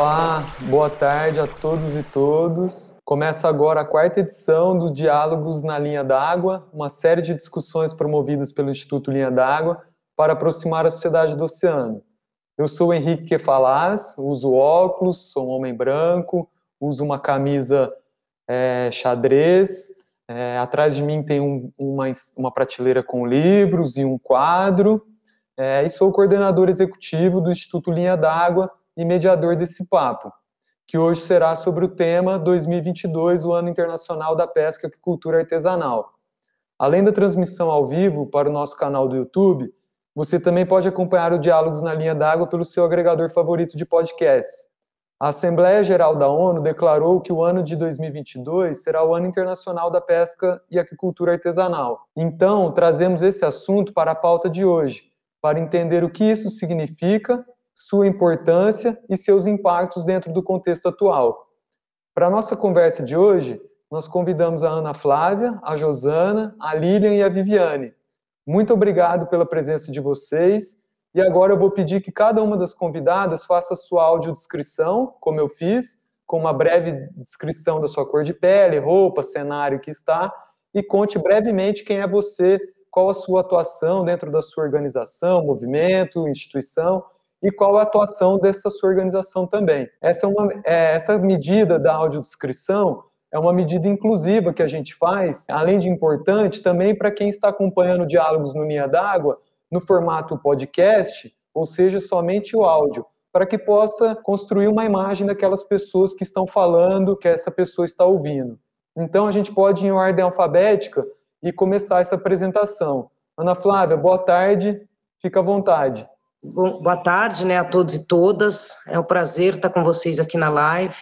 Olá, boa tarde a todos e todos. Começa agora a quarta edição do Diálogos na Linha d'Água, uma série de discussões promovidas pelo Instituto Linha d'Água para aproximar a sociedade do oceano. Eu sou Henrique Kefalaz, uso óculos, sou um homem branco, uso uma camisa é, xadrez. É, atrás de mim tem um, uma, uma prateleira com livros e um quadro. É, e sou coordenador executivo do Instituto Linha d'Água e mediador desse papo, que hoje será sobre o tema 2022, o Ano Internacional da Pesca e Aquicultura Artesanal. Além da transmissão ao vivo para o nosso canal do YouTube, você também pode acompanhar o Diálogos na Linha d'Água pelo seu agregador favorito de podcasts. A Assembleia Geral da ONU declarou que o ano de 2022 será o Ano Internacional da Pesca e Aquicultura Artesanal. Então, trazemos esse assunto para a pauta de hoje, para entender o que isso significa, sua importância e seus impactos dentro do contexto atual. Para a nossa conversa de hoje, nós convidamos a Ana Flávia, a Josana, a Lilian e a Viviane. Muito obrigado pela presença de vocês. E agora eu vou pedir que cada uma das convidadas faça sua audiodescrição, como eu fiz, com uma breve descrição da sua cor de pele, roupa, cenário que está, e conte brevemente quem é você qual a sua atuação dentro da sua organização, movimento, instituição e qual a atuação dessa sua organização também. Essa, é uma, é, essa medida da audiodescrição é uma medida inclusiva que a gente faz, além de importante, também para quem está acompanhando diálogos no Linha d'Água, no formato podcast, ou seja, somente o áudio, para que possa construir uma imagem daquelas pessoas que estão falando, que essa pessoa está ouvindo. Então, a gente pode ir em ordem alfabética e começar essa apresentação. Ana Flávia, boa tarde, fica à vontade. Bom, boa tarde né, a todos e todas, é um prazer estar com vocês aqui na live,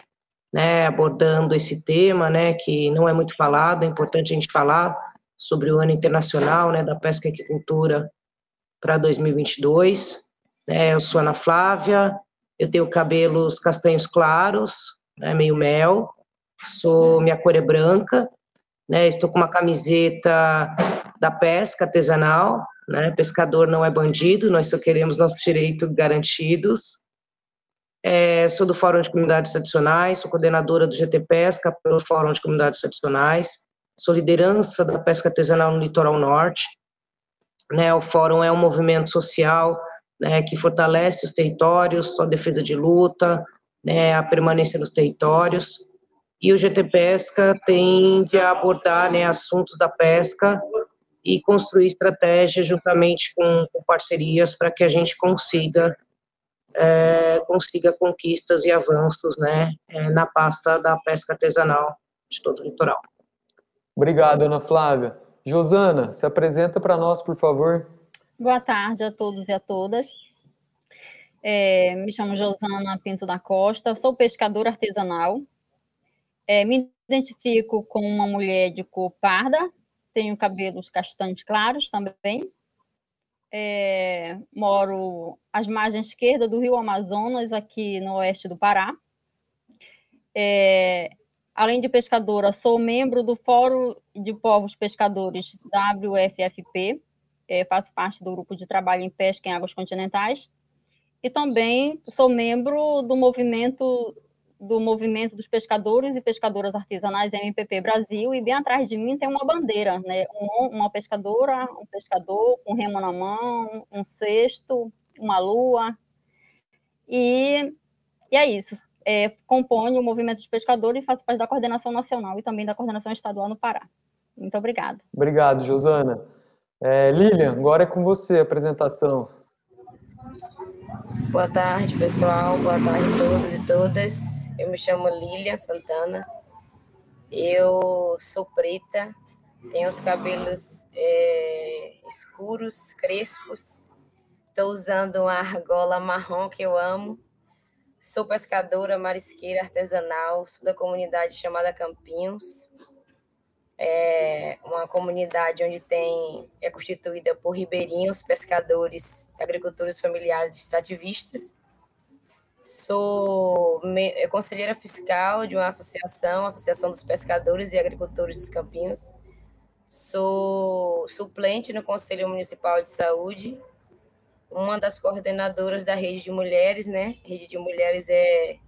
né, abordando esse tema, né, que não é muito falado, é importante a gente falar sobre o Ano Internacional né, da Pesca e Aquicultura para 2022. Né, eu sou Ana Flávia, eu tenho cabelos castanhos claros, né, meio mel, sou, minha cor é branca, né? Estou com uma camiseta da pesca artesanal, né? Pescador não é bandido, nós só queremos nossos direitos garantidos. É, sou do Fórum de Comunidades Tradicionais, sou coordenadora do GT Pesca pelo Fórum de Comunidades Tradicionais, sou liderança da pesca artesanal no Litoral Norte. Né? O Fórum é um movimento social né, que fortalece os territórios, a defesa de luta, né, a permanência nos territórios e o GT Pesca tende a abordar né, assuntos da pesca e construir estratégias juntamente com, com parcerias para que a gente consiga é, consiga conquistas e avanços né, é, na pasta da pesca artesanal de todo o litoral. Obrigado, Ana Flávia. Josana, se apresenta para nós, por favor. Boa tarde a todos e a todas. É, me chamo Josana Pinto da Costa, sou pescadora artesanal, é, me identifico como uma mulher de cor parda, tenho cabelos castanhos claros também. É, moro às margens esquerdas do Rio Amazonas, aqui no oeste do Pará. É, além de pescadora, sou membro do Fórum de Povos Pescadores WFFP, é, faço parte do grupo de trabalho em pesca em águas continentais, e também sou membro do movimento do movimento dos pescadores e pescadoras artesanais MPP Brasil, e bem atrás de mim tem uma bandeira, né? Um, uma pescadora, um pescador com remo na mão, um cesto, uma lua. E, e é isso. É, compõe o movimento dos pescadores e faço parte da coordenação nacional e também da coordenação estadual no Pará. Muito obrigada. Obrigado, Josana. É, Lilian, agora é com você a apresentação. Boa tarde, pessoal. Boa tarde a todos e todas. Eu me chamo Lilian Santana. Eu sou preta, tenho os cabelos é, escuros, crespos. Estou usando uma argola marrom que eu amo. Sou pescadora, marisqueira artesanal, sou da comunidade chamada Campinhos. É uma comunidade onde tem é constituída por ribeirinhos, pescadores, agricultores familiares e extrativistas Sou é conselheira fiscal de uma associação, Associação dos Pescadores e Agricultores dos Campinhos. Sou suplente no Conselho Municipal de Saúde, uma das coordenadoras da Rede de Mulheres, né? Rede de Mulheres é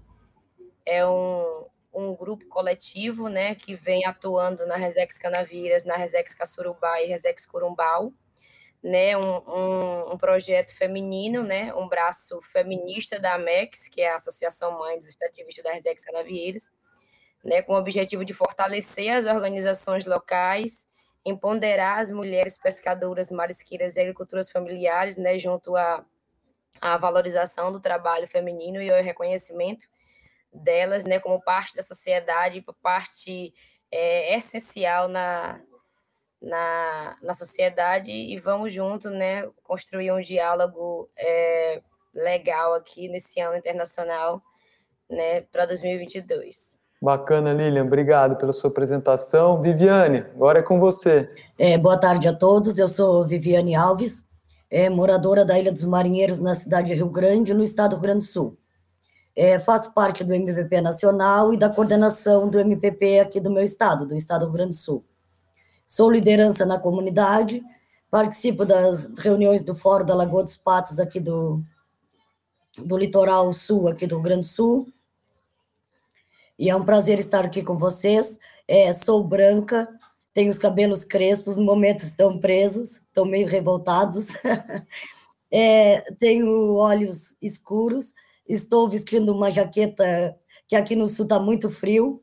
é um, um grupo coletivo, né, que vem atuando na Resex Canavieiras, na Resex Caçurubá e Resex Curumbau, né, um, um, um, projeto feminino, né, um braço feminista da AMEX, que é a Associação Mãe dos Extrativistas da Resex Canavieiras, né, com o objetivo de fortalecer as organizações locais, empoderar as mulheres pescadoras, marisqueiras e agriculturas familiares, né, junto à, à valorização do trabalho feminino e ao reconhecimento delas, né, como parte da sociedade, parte é, essencial na, na, na sociedade e vamos junto, né, construir um diálogo é, legal aqui nesse ano internacional, né, para 2022. Bacana, Lilian. Obrigado pela sua apresentação. Viviane, agora é com você. É, boa tarde a todos. Eu sou Viviane Alves, é, moradora da Ilha dos Marinheiros, na cidade de Rio Grande, no estado do Rio Grande do Sul. É, faço parte do MPP Nacional e da coordenação do MPP aqui do meu estado, do estado do Rio Grande do Sul. Sou liderança na comunidade, participo das reuniões do Fórum da Lagoa dos Patos aqui do, do litoral sul, aqui do Rio Grande do Sul. E é um prazer estar aqui com vocês. É, sou branca, tenho os cabelos crespos, no momento estão presos, estão meio revoltados. é, tenho olhos escuros, estou vestindo uma jaqueta que aqui no sul está muito frio,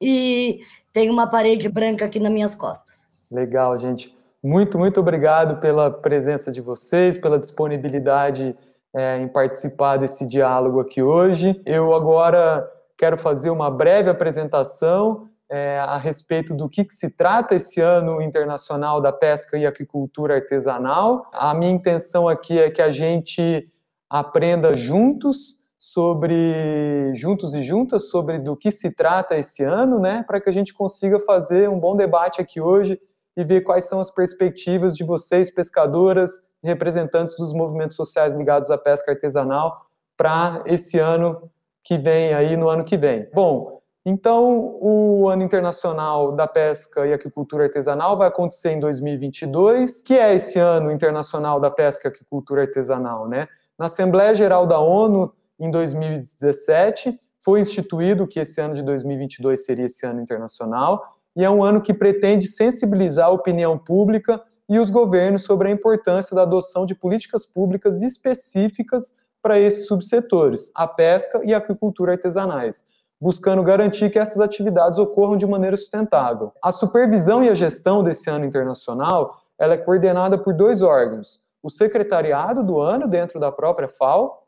e tenho uma parede branca aqui nas minhas costas. Legal, gente. Muito, muito obrigado pela presença de vocês, pela disponibilidade é, em participar desse diálogo aqui hoje. Eu agora quero fazer uma breve apresentação é, a respeito do que, que, se trata esse ano internacional da pesca e aquicultura artesanal. A minha intenção aqui é que a gente aprenda juntos sobre juntos e juntas sobre do que se trata esse ano, né, para que a gente consiga fazer um bom debate aqui hoje e ver quais são as perspectivas de vocês pescadoras representantes dos movimentos sociais ligados à pesca artesanal para esse ano que vem aí no ano que vem. Bom, então o ano internacional da pesca e aquicultura artesanal vai acontecer em 2022, que é esse ano internacional da pesca e aquicultura artesanal, né? Na Assembleia Geral da ONU, em 2017, foi instituído que esse ano de 2022 seria esse ano internacional, e é um ano que pretende sensibilizar a opinião pública e os governos sobre a importância da adoção de políticas públicas específicas para esses subsetores, a pesca e a aquicultura artesanais, buscando garantir que essas atividades ocorram de maneira sustentável. A supervisão e a gestão desse ano internacional ela é coordenada por dois órgãos, o secretariado do ano dentro da própria FAO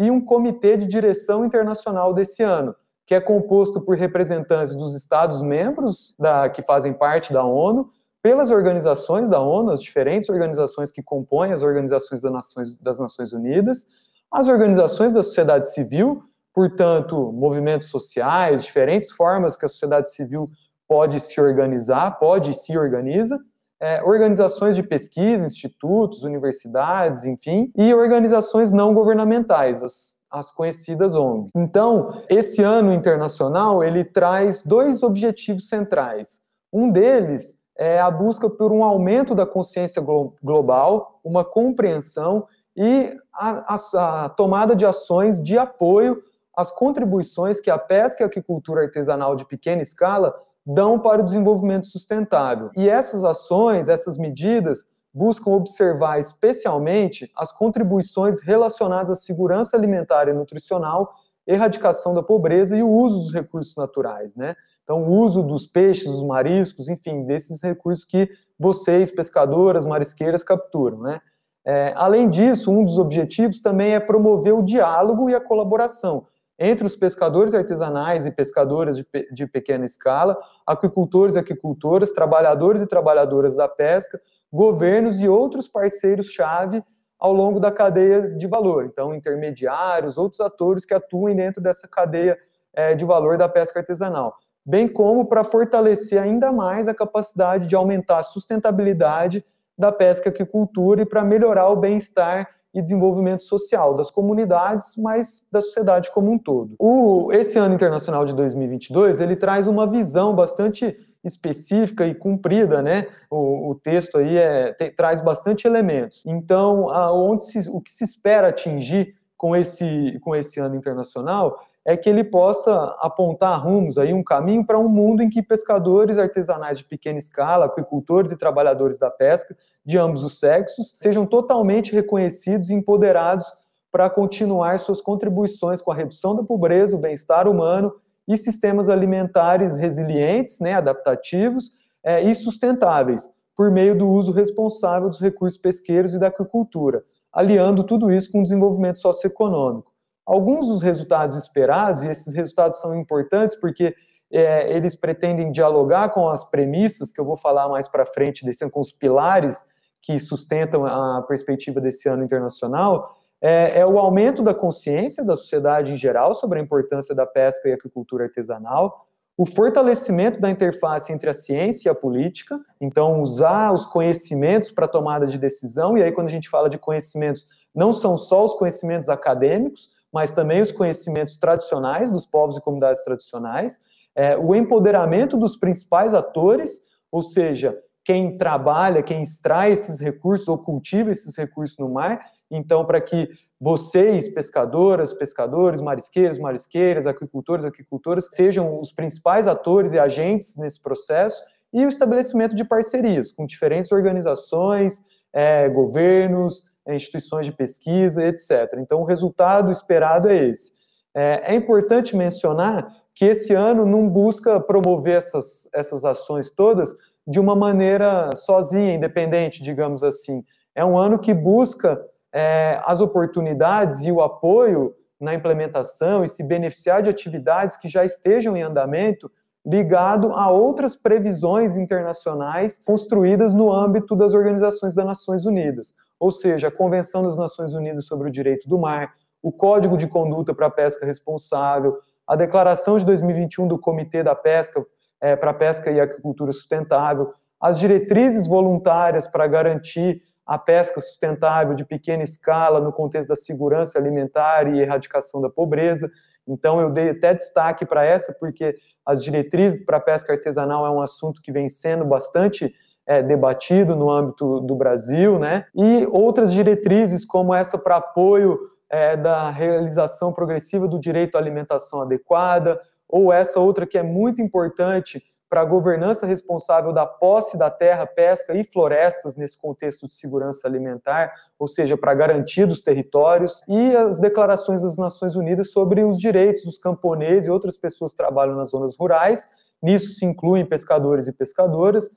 e um comitê de direção internacional desse ano, que é composto por representantes dos Estados-membros que fazem parte da ONU, pelas organizações da ONU, as diferentes organizações que compõem as organizações das Nações, das Nações Unidas, as organizações da sociedade civil, portanto, movimentos sociais, diferentes formas que a sociedade civil pode se organizar, pode se organiza, é, organizações de pesquisa, institutos, universidades, enfim, e organizações não governamentais, as, as conhecidas ONGs. Então, esse ano internacional, ele traz dois objetivos centrais. Um deles é a busca por um aumento da consciência glo global, uma compreensão e a, a, a tomada de ações de apoio às contribuições que a pesca e a aquicultura artesanal de pequena escala dão para o desenvolvimento sustentável. E essas ações, essas medidas, buscam observar especialmente as contribuições relacionadas à segurança alimentar e nutricional, erradicação da pobreza e o uso dos recursos naturais, né? Então, o uso dos peixes, dos mariscos, enfim, desses recursos que vocês, pescadoras, marisqueiras, capturam, né? É, além disso, um dos objetivos também é promover o diálogo e a colaboração entre os pescadores artesanais e pescadoras de, de pequena escala, aquicultores e aquicultoras, trabalhadores e trabalhadoras da pesca, governos e outros parceiros-chave ao longo da cadeia de valor. Então, intermediários, outros atores que atuem dentro dessa cadeia é, de valor da pesca artesanal. Bem como para fortalecer ainda mais a capacidade de aumentar a sustentabilidade da pesca e aquicultura e para melhorar o bem-estar e desenvolvimento social das comunidades, mas da sociedade como um todo. O, esse ano internacional de 2022 ele traz uma visão bastante específica e cumprida, né? O, o texto aí é, te, traz bastante elementos. Então, a, onde se, o que se espera atingir com esse, com esse ano internacional é que ele possa apontar rumos aí um caminho para um mundo em que pescadores artesanais de pequena escala, aquicultores e trabalhadores da pesca de ambos os sexos sejam totalmente reconhecidos e empoderados para continuar suas contribuições com a redução da pobreza, o bem-estar humano e sistemas alimentares resilientes, né, adaptativos é, e sustentáveis, por meio do uso responsável dos recursos pesqueiros e da aquicultura, aliando tudo isso com o desenvolvimento socioeconômico. Alguns dos resultados esperados, e esses resultados são importantes porque é, eles pretendem dialogar com as premissas que eu vou falar mais para frente, desse, com os pilares que sustentam a perspectiva desse ano internacional, é, é, o aumento da consciência da sociedade em geral sobre a importância da pesca e agricultura artesanal, o fortalecimento da interface entre a ciência e a política, então usar os conhecimentos para tomada de decisão, e aí quando a gente fala de conhecimentos, não são só os conhecimentos acadêmicos, mas também os conhecimentos tradicionais dos povos e comunidades tradicionais, é, o empoderamento dos principais atores, ou seja, quem trabalha, quem extrai esses recursos ou cultiva esses recursos no mar, então, para que vocês, pescadoras, pescadores, marisqueiros, marisqueiras, aquicultores, aquicultoras, sejam os principais atores e agentes nesse processo, e o estabelecimento de parcerias com diferentes organizações, é, governos, instituições de pesquisa, etc. Então, o resultado esperado é esse. É, é importante mencionar que esse ano não busca promover essas, essas ações todas de uma maneira sozinha, independente, digamos assim. É um ano que busca é, as oportunidades e o apoio na implementação e se beneficiar de atividades que já estejam em andamento ligado a outras previsões internacionais construídas no âmbito das organizações das Nações Unidas, ou seja, a Convenção das Nações Unidas sobre o Direito do Mar, o Código de Conduta para a Pesca Responsável, a Declaração de 2021 do Comitê da Pesca é, para a Pesca e Agricultura Sustentável, as diretrizes voluntárias para garantir a pesca sustentável de pequena escala no contexto da segurança alimentar e erradicação da pobreza. Então, eu dei até destaque para essa, porque as diretrizes para a pesca artesanal é um assunto que vem sendo bastante é, debatido no âmbito do Brasil, né? E outras diretrizes, como essa para apoio é, da realização progressiva do direito à alimentação adequada, ou essa outra que é muito importante para a governança responsável da posse da terra, pesca e florestas nesse contexto de segurança alimentar, ou seja, para a garantia dos territórios, e as declarações das Nações Unidas sobre os direitos dos camponeses e outras pessoas que trabalham nas zonas rurais, nisso se incluem pescadores e pescadoras,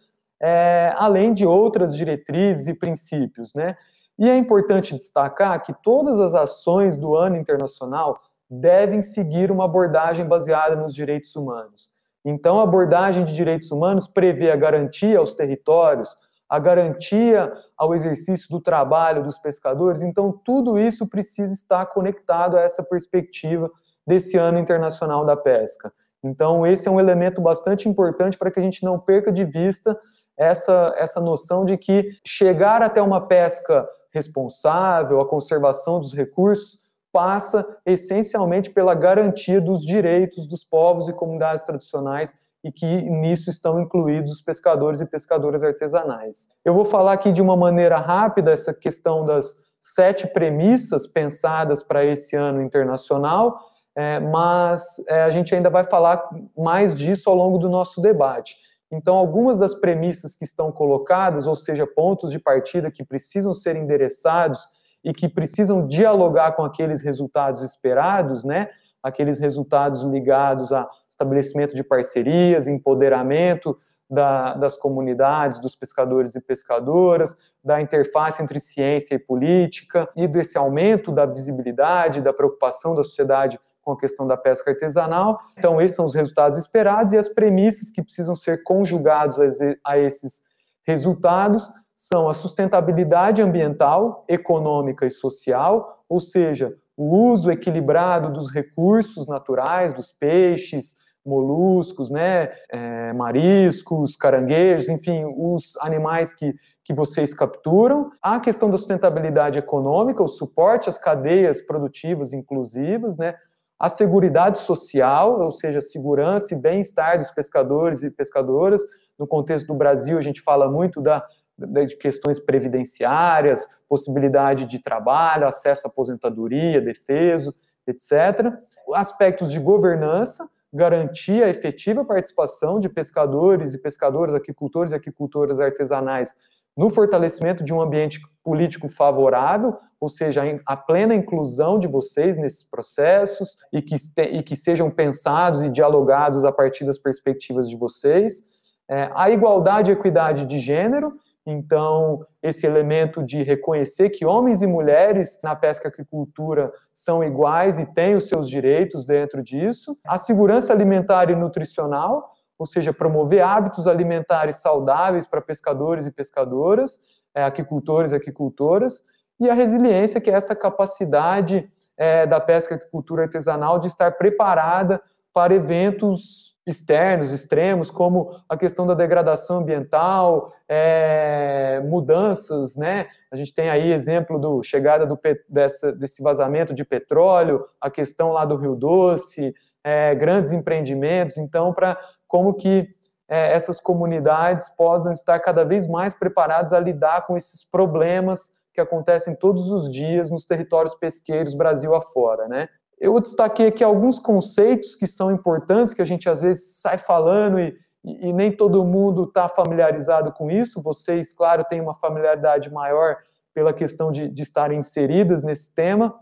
é, além de outras diretrizes e princípios, né? E é importante destacar que todas as ações do ano internacional devem seguir uma abordagem baseada nos direitos humanos. Então, a abordagem de direitos humanos prevê a garantia aos territórios, a garantia ao exercício do trabalho dos pescadores. Então, tudo isso precisa estar conectado a essa perspectiva desse ano internacional da pesca. Então, esse é um elemento bastante importante para que a gente não perca de vista essa, essa noção de que chegar até uma pesca responsável, a conservação dos recursos, passa essencialmente pela garantia dos direitos dos povos e comunidades tradicionais e que nisso estão incluídos os pescadores e pescadoras artesanais. Eu vou falar aqui de uma maneira rápida essa questão das sete premissas pensadas para esse ano internacional, é, mas é, a gente ainda vai falar mais disso ao longo do nosso debate. Então, algumas das premissas que estão colocadas, ou seja, pontos de partida que precisam ser endereçados e que precisam dialogar com aqueles resultados esperados, né? Aqueles resultados ligados a estabelecimento de parcerias, empoderamento da, das comunidades, dos pescadores e pescadoras, da interface entre ciência e política e desse aumento da visibilidade, da preocupação da sociedade com a questão da pesca artesanal. Então, esses são os resultados esperados e as premissas que precisam ser conjugados a esses resultados são a sustentabilidade ambiental, econômica e social, ou seja, o uso equilibrado dos recursos naturais, dos peixes, moluscos, né, é, mariscos, caranguejos, enfim, os animais que, que vocês capturam. A questão da sustentabilidade econômica, o suporte às cadeias produtivas inclusivas, né, a segurança social, ou seja, segurança e bem-estar dos pescadores e pescadoras. No contexto do Brasil, a gente fala muito da de questões previdenciárias, possibilidade de trabalho, acesso à aposentadoria, defeso, etc. Aspectos de governança, garantir a efetiva participação de pescadores e pescadoras, aquicultores e aquicultoras artesanais no fortalecimento de um ambiente político favorável, ou seja, a plena inclusão de vocês nesses processos e que, e que sejam pensados e dialogados a partir das perspectivas de vocês. É, a igualdade e equidade de gênero, então, esse elemento de reconhecer que homens e mulheres na pesca e aquicultura são iguais e têm os seus direitos dentro disso. A segurança alimentar e nutricional, ou seja, promover hábitos alimentares saudáveis para pescadores e pescadoras, é, aquicultores e aquicultoras. E a resiliência, que é essa capacidade é, da pesca e aquicultura artesanal de estar preparada para eventos externos, extremos, como a questão da degradação ambiental, é, mudanças, né? A gente tem aí exemplo do chegada do, dessa, desse vazamento de petróleo, a questão lá do Rio Doce, é, grandes empreendimentos. Então, para como que é, essas comunidades podem estar cada vez mais preparadas a lidar com esses problemas que acontecem todos os dias nos territórios pesqueiros Brasil afora, né? Eu destaquei aqui alguns conceitos que são importantes, que a gente às vezes sai falando e, e, nem todo mundo está familiarizado com isso. Vocês, claro, têm uma familiaridade maior pela questão de, de estarem inseridas nesse tema,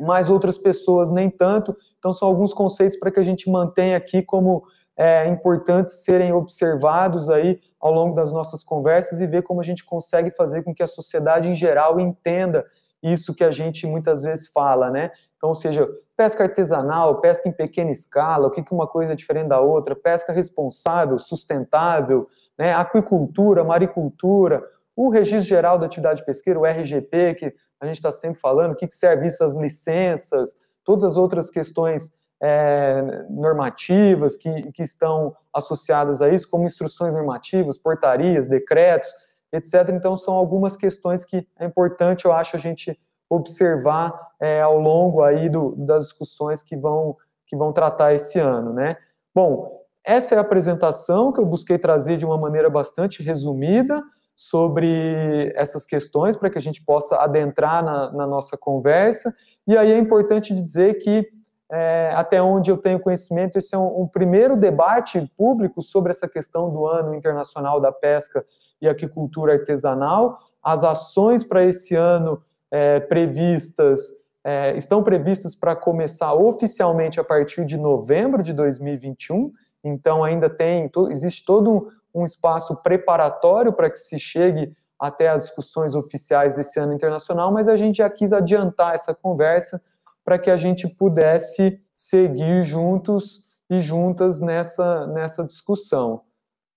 mas outras pessoas nem tanto. Então, são alguns conceitos para que a gente mantenha aqui como é, importantes serem observados aí ao longo das nossas conversas e ver como a gente consegue fazer com que a sociedade em geral entenda isso que a gente muitas vezes fala, né? Então, ou seja, pesca artesanal, pesca em pequena escala, o que, que uma coisa é diferente da outra, pesca responsável, sustentável, né, aquicultura, maricultura, o Registro Geral da Atividade Pesqueira, o RGP, que a gente está sempre falando, o que, que serve isso, as licenças, todas as outras questões é, normativas que, que estão associadas a isso, como instruções normativas, portarias, decretos, etc. Então, são algumas questões que é importante, eu acho, a gente observar é, ao longo aí do, das discussões que vão, que vão tratar esse ano, né? Bom, essa é a apresentação que eu busquei trazer de uma maneira bastante resumida sobre essas questões para que a gente possa adentrar na, na, nossa conversa. E aí é importante dizer que, é, até onde eu tenho conhecimento, esse é um, um primeiro debate público sobre essa questão do Ano Internacional da Pesca e Aquicultura Artesanal. As ações para esse ano é, previstas, é, estão previstas para começar oficialmente a partir de novembro de 2021, então ainda tem, existe todo um, um espaço preparatório para que se chegue até as discussões oficiais desse ano internacional, mas a gente já quis adiantar essa conversa para que a gente pudesse seguir juntos e juntas nessa, nessa discussão.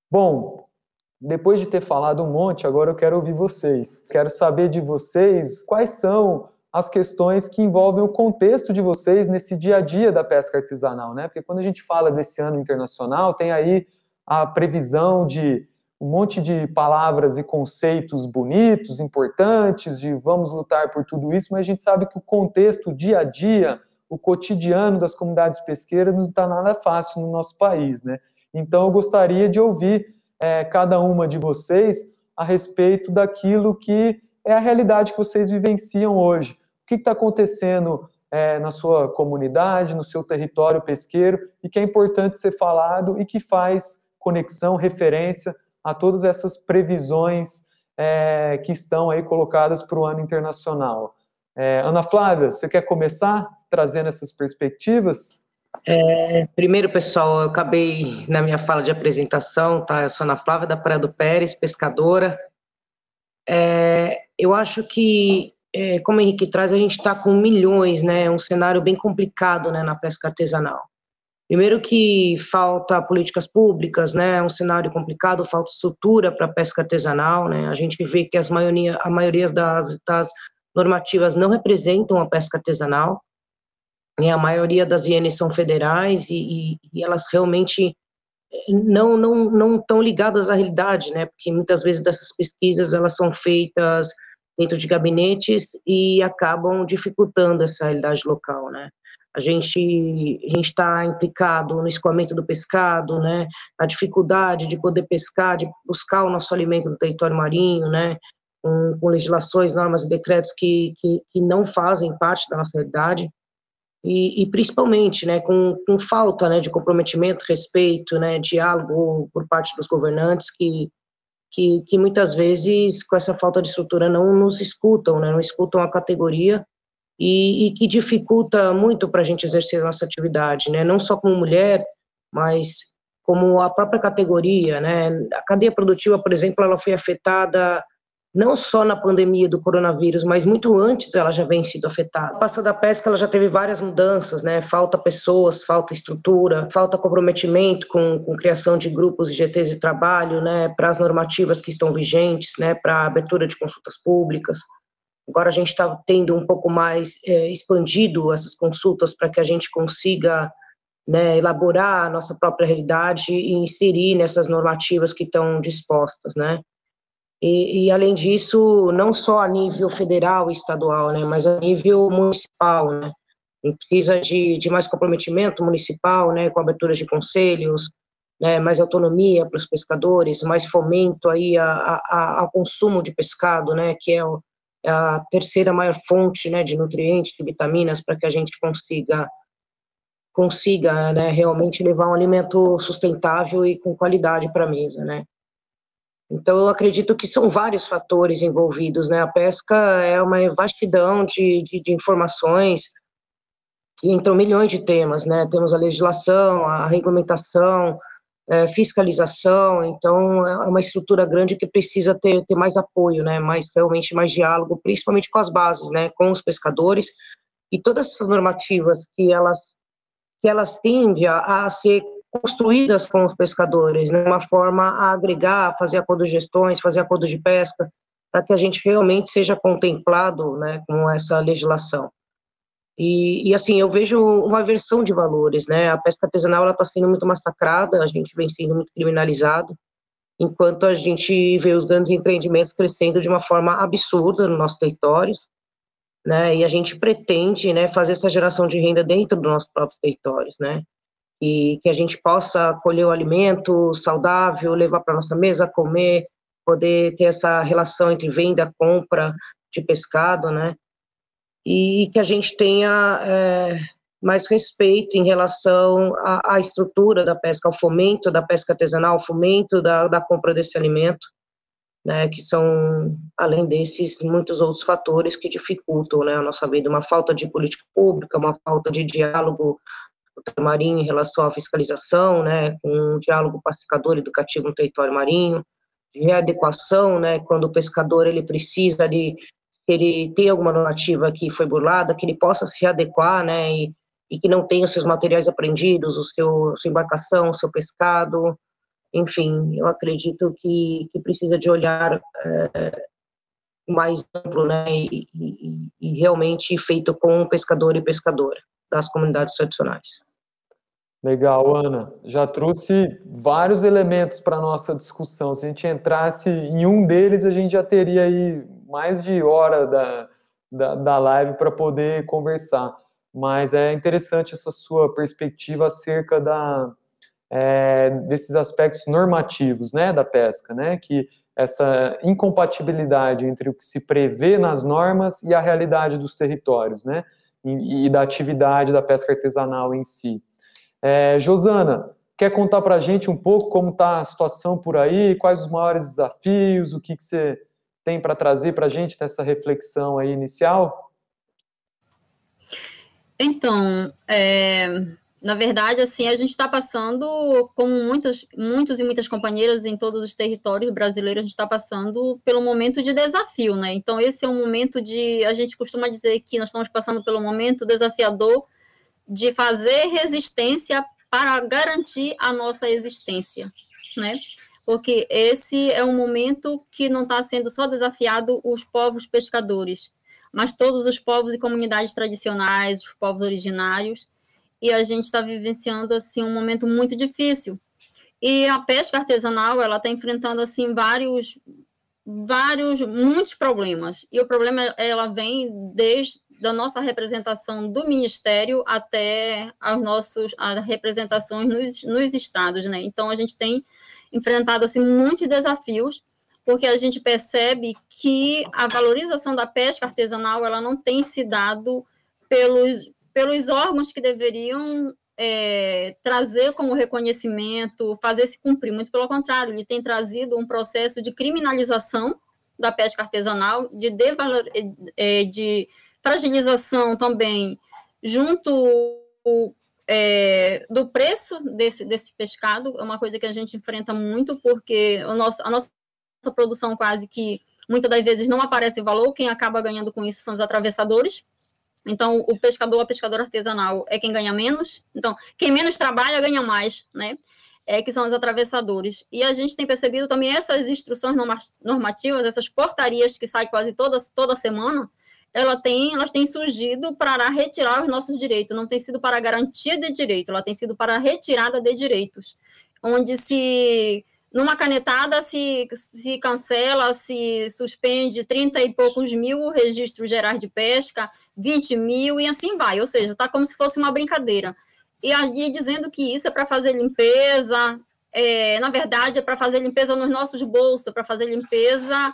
Bom, depois de ter falado um monte, agora eu quero ouvir vocês. Quero saber de vocês quais são as questões que envolvem o contexto de vocês nesse dia a dia da pesca artesanal, né? Porque quando a gente fala desse ano internacional, tem aí a previsão de um monte de palavras e conceitos bonitos, importantes, de vamos lutar por tudo isso, mas a gente sabe que o contexto, o dia a dia, o cotidiano das comunidades pesqueiras não está nada fácil no nosso país, né? Então eu gostaria de ouvir é, cada uma de vocês a respeito daquilo que é a realidade que vocês vivenciam hoje. O que está acontecendo é, na sua comunidade, no seu território pesqueiro, e que é importante ser falado e que faz conexão, referência a todas essas previsões é, que estão aí colocadas para o ano internacional. É, Ana Flávia, você quer começar trazendo essas perspectivas? É, primeiro, pessoal, eu acabei na minha fala de apresentação, tá? Eu sou Ana Flávia da Praia do Pérez, pescadora. É, eu acho que, é, como o Henrique traz, a gente está com milhões, né? Um cenário bem complicado, né, na pesca artesanal. Primeiro que falta políticas públicas, né? Um cenário complicado, falta estrutura para pesca artesanal, né? A gente vê que as maioria, a maioria das, das normativas não representam a pesca artesanal a maioria das INs são federais e, e, e elas realmente eh, não não não estão ligadas à realidade, né? Porque muitas vezes dessas pesquisas elas são feitas dentro de gabinetes e acabam dificultando essa realidade local, né? A gente a está implicado no escoamento do pescado, né? A dificuldade de poder pescar, de buscar o nosso alimento no território marinho, né? Com, com legislações, normas e decretos que, que, que não fazem parte da nossa realidade. e, e principalmente, né, com, com falta, né, de comprometimento, respeito, né, diálogo por parte dos governantes que, que, que muitas vezes, com essa falta de estrutura, não nos escutam, né, não escutam a categoria e, e que dificulta muito para a gente exercer a nossa atividade, né, não só como mulher, mas como a própria categoria, né, a cadeia produtiva, por exemplo, ela foi afetada não só na pandemia do coronavírus, mas muito antes ela já vem sido afetada. A pasta da pesca ela já teve várias mudanças, né? Falta pessoas, falta estrutura, falta comprometimento com, com criação de grupos e GTs de trabalho, né? Para as normativas que estão vigentes, né? Para a abertura de consultas públicas. Agora a gente está tendo um pouco mais é, expandido essas consultas para que a gente consiga né, elaborar a nossa própria realidade e inserir nessas normativas que estão dispostas, né? E, e, além disso, não só a nível federal e estadual, né, mas a nível municipal, né, a gente precisa de, de mais comprometimento municipal, né, com aberturas de conselhos, né, mais autonomia para os pescadores, mais fomento aí a, a, ao consumo de pescado, né, que é, o, a terceira maior fonte, né, de nutrientes, de vitaminas, para que a gente consiga consiga, né, realmente levar um alimento sustentável e com qualidade para a mesa, né. Então, eu acredito que são vários fatores envolvidos, né? A pesca é uma vastidão de, de, de informações que entram milhões de temas, né? Temos a legislação, a regulamentação, é, fiscalização, então é uma estrutura grande que precisa ter, ter mais apoio, né? Mais, realmente mais diálogo, principalmente com as bases, né? Com os pescadores e todas essas normativas que elas que elas tendem a, a ser construídas com os pescadores, né, uma forma a agregar, fazer acordos de gestões, fazer acordos de pesca, para que a gente realmente seja contemplado né, com essa legislação. E, e, assim, eu vejo uma versão de valores, né? A pesca artesanal está sendo muito massacrada, a gente vem sendo muito criminalizado, enquanto a gente vê os grandes empreendimentos crescendo de uma forma absurda no nosso território, né? E a gente pretende, né, fazer essa geração de renda dentro dos nossos próprios territórios, né? e que a gente possa colher o alimento saudável, levar para nossa mesa, comer, poder ter essa relação entre venda compra de pescado, né? E que a gente tenha é, mais respeito em relação à, à, estrutura da pesca, ao fomento da pesca artesanal, ao fomento da, da compra desse alimento, né? Que são, além desses, muitos outros fatores que dificultam né, a nossa vida, uma falta de política pública, uma falta de diálogo marinho em relação à fiscalização, né, com um diálogo pacificador educativo no território marinho, de readequação, né, quando o pescador ele precisa de ele tem alguma normativa que foi burlada, que ele possa se adequar, né, e, e que não tenha os seus materiais apreendidos, o seu sua embarcação, o seu pescado, enfim, eu acredito que, que precisa de olhar é, mais amplo, né, e, e, e realmente feito com pescador e pescadora das comunidades tradicionais. Legal, Ana. Já trouxe vários elementos para nossa discussão. Se a gente entrasse em um deles, a gente já teria aí mais de hora da, da, da live para poder conversar. Mas é interessante essa sua perspectiva acerca da, é, desses aspectos normativos né, da pesca, né? Que essa incompatibilidade entre o que se prevê nas normas e a realidade dos territórios, né? E, e da atividade da pesca artesanal em si. É, Josana, quer contar para a gente um pouco como está a situação por aí, quais os maiores desafios, o que, que você tem para trazer para a gente nessa reflexão aí inicial? Então, é, na verdade, assim, a gente está passando, como muitos, muitos e muitas companheiras em todos os territórios brasileiros, a gente está passando pelo momento de desafio, né? Então, esse é um momento de, a gente costuma dizer que nós estamos passando pelo momento desafiador de fazer resistência para garantir a nossa existência, né? Porque esse é um momento que não está sendo só desafiado os povos pescadores, mas todos os povos e comunidades tradicionais, os povos originários, e a gente está vivenciando assim um momento muito difícil. E a pesca artesanal ela está enfrentando assim vários, vários, muitos problemas. E o problema ela vem desde da nossa representação do Ministério até as nossas as representações nos, nos estados, né? Então, a gente tem enfrentado, assim, muitos desafios, porque a gente percebe que a valorização da pesca artesanal, ela não tem se dado pelos, pelos órgãos que deveriam é, trazer como reconhecimento, fazer se cumprir. Muito pelo contrário, ele tem trazido um processo de criminalização da pesca artesanal, de, devalor, é, de fragilização também, junto é, do preço desse, desse pescado, é uma coisa que a gente enfrenta muito, porque o nosso, a nossa produção quase que muitas das vezes não aparece valor, quem acaba ganhando com isso são os atravessadores. Então, o pescador, a pescadora artesanal é quem ganha menos. Então, quem menos trabalha ganha mais, né? É, que são os atravessadores. E a gente tem percebido também essas instruções normativas, essas portarias que saem quase toda, toda semana, ela tem, elas têm surgido para retirar os nossos direitos, não tem sido para garantia de direito, ela tem sido para retirada de direitos, onde se numa canetada se, se cancela, se suspende 30 e poucos mil registros gerais de pesca, 20 mil e assim vai, ou seja, está como se fosse uma brincadeira. E ali dizendo que isso é para fazer limpeza, é, na verdade é para fazer limpeza nos nossos bolsos, para fazer limpeza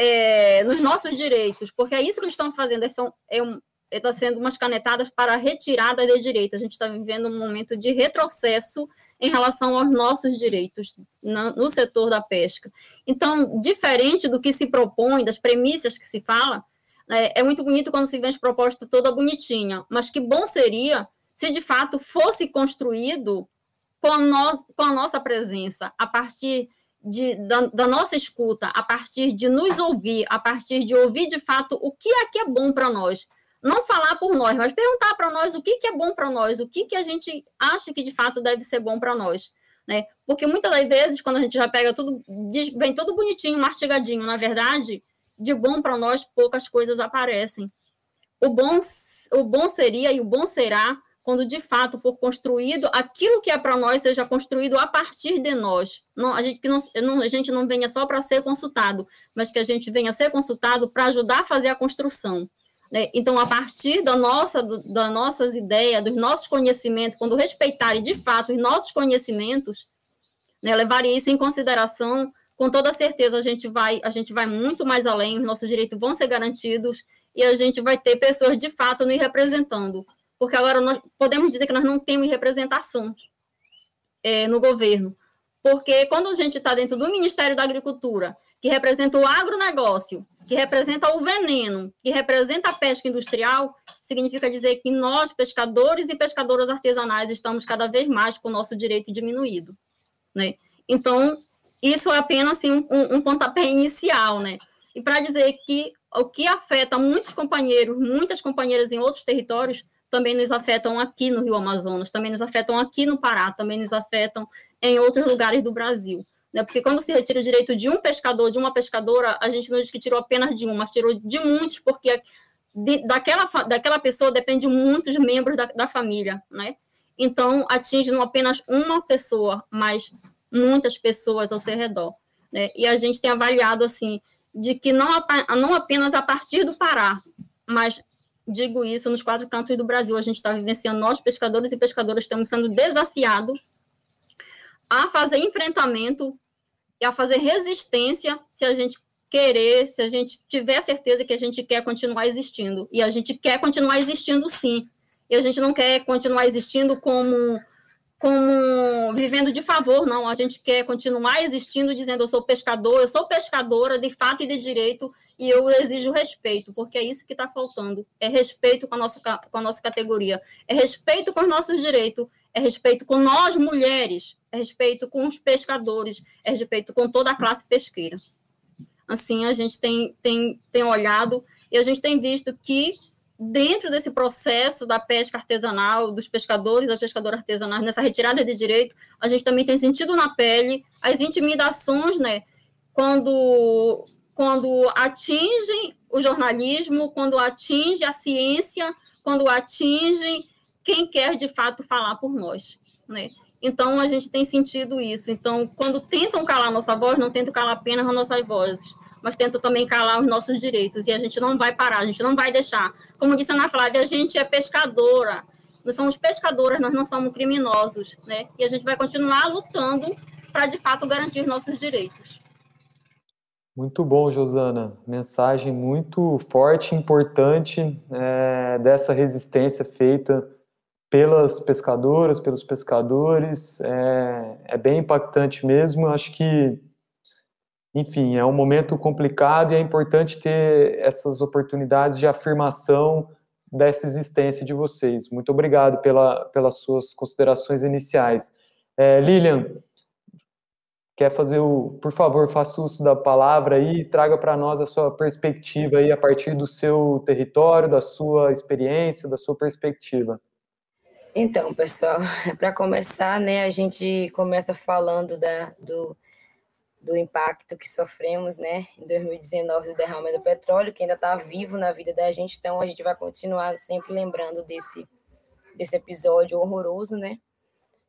é, nos nossos direitos, porque é isso que eles estão fazendo, são, é um, está sendo umas canetadas para retirada de direitos. A gente está vivendo um momento de retrocesso em relação aos nossos direitos no setor da pesca. Então, diferente do que se propõe, das premissas que se fala, é, é muito bonito quando se vê as propostas toda bonitinha, mas que bom seria se de fato fosse construído com, nós, com a nossa presença, a partir de, da, da, nossa escuta, a partir de nos ouvir, a partir de ouvir de fato o que é que é bom para nós. Não falar por nós, mas perguntar para nós o que, que é bom para nós, o que, que a gente acha que de fato deve ser bom para nós. Né? Porque muitas das vezes, quando a gente já pega tudo, vem tudo bonitinho, mastigadinho, na verdade, de bom para nós, poucas coisas aparecem. O bom, o bom seria e o bom será quando de fato for construído aquilo que é para nós seja construído a partir de nós. Não, a, gente, que não, não, a gente não venha só para ser consultado, mas que a gente venha ser consultado para ajudar a fazer a construção. Né? Então, a partir da nossa, do, das nossas ideias, dos nossos conhecimentos, quando respeitarem de fato os nossos conhecimentos, né, levarem isso em consideração, com toda certeza a gente vai, a gente vai muito mais além, os nossos direitos vão ser garantidos e a gente vai ter pessoas de fato nos representando porque agora nós podemos dizer que nós não temos representação é, no governo. Porque quando a gente está dentro do Ministério da Agricultura, que representa o agronegócio, que representa o veneno, que representa a pesca industrial, significa dizer que nós, pescadores e pescadoras artesanais, estamos cada vez mais com o nosso direito diminuído. Né? Então, isso é apenas assim, um, um pontapé inicial. Né? E para dizer que o que afeta muitos companheiros, muitas companheiras em outros territórios, também nos afetam aqui no Rio Amazonas, também nos afetam aqui no Pará, também nos afetam em outros lugares do Brasil. Né? Porque quando se retira o direito de um pescador, de uma pescadora, a gente não diz que tirou apenas de um, mas tirou de muitos, porque de, daquela, daquela pessoa depende muitos membros da, da família, né? Então, atinge não apenas uma pessoa, mas muitas pessoas ao seu redor. Né? E a gente tem avaliado, assim, de que não, não apenas a partir do Pará, mas digo isso nos quatro cantos do Brasil. A gente está vivenciando, nós, pescadores e pescadoras, estamos sendo desafiados a fazer enfrentamento e a fazer resistência se a gente querer, se a gente tiver certeza que a gente quer continuar existindo. E a gente quer continuar existindo, sim. E a gente não quer continuar existindo como como vivendo de favor, não. A gente quer continuar existindo dizendo eu sou pescador, eu sou pescadora de fato e de direito e eu exijo respeito, porque é isso que está faltando. É respeito com a, nossa, com a nossa categoria, é respeito com os nossos direitos, é respeito com nós mulheres, é respeito com os pescadores, é respeito com toda a classe pesqueira. Assim, a gente tem, tem, tem olhado e a gente tem visto que dentro desse processo da pesca artesanal, dos pescadores, da pescadora artesanal, nessa retirada de direito, a gente também tem sentido na pele as intimidações, né, quando, quando atingem o jornalismo, quando atinge a ciência, quando atingem quem quer de fato falar por nós, né? Então a gente tem sentido isso. Então, quando tentam calar nossa voz, não tentam calar apenas as nossas vozes, mas tentam também calar os nossos direitos. E a gente não vai parar, a gente não vai deixar. Como disse a Ana Flávia, a gente é pescadora. Nós somos pescadoras, nós não somos criminosos, né? E a gente vai continuar lutando para, de fato, garantir nossos direitos. Muito bom, Josana. Mensagem muito forte, importante é, dessa resistência feita pelas pescadoras, pelos pescadores. É, é bem impactante mesmo. Acho que, enfim, é um momento complicado e é importante ter essas oportunidades de afirmação dessa existência de vocês. Muito obrigado pela, pelas suas considerações iniciais. É, Lilian, quer fazer o, por favor, faça uso da palavra aí, traga para nós a sua perspectiva aí a partir do seu território, da sua experiência, da sua perspectiva. Então, pessoal, para começar, né, a gente começa falando da, do, do impacto que sofremos, né, em 2019 do derrame do petróleo, que ainda está vivo na vida da gente, então a gente vai continuar sempre lembrando desse, desse episódio horroroso, né.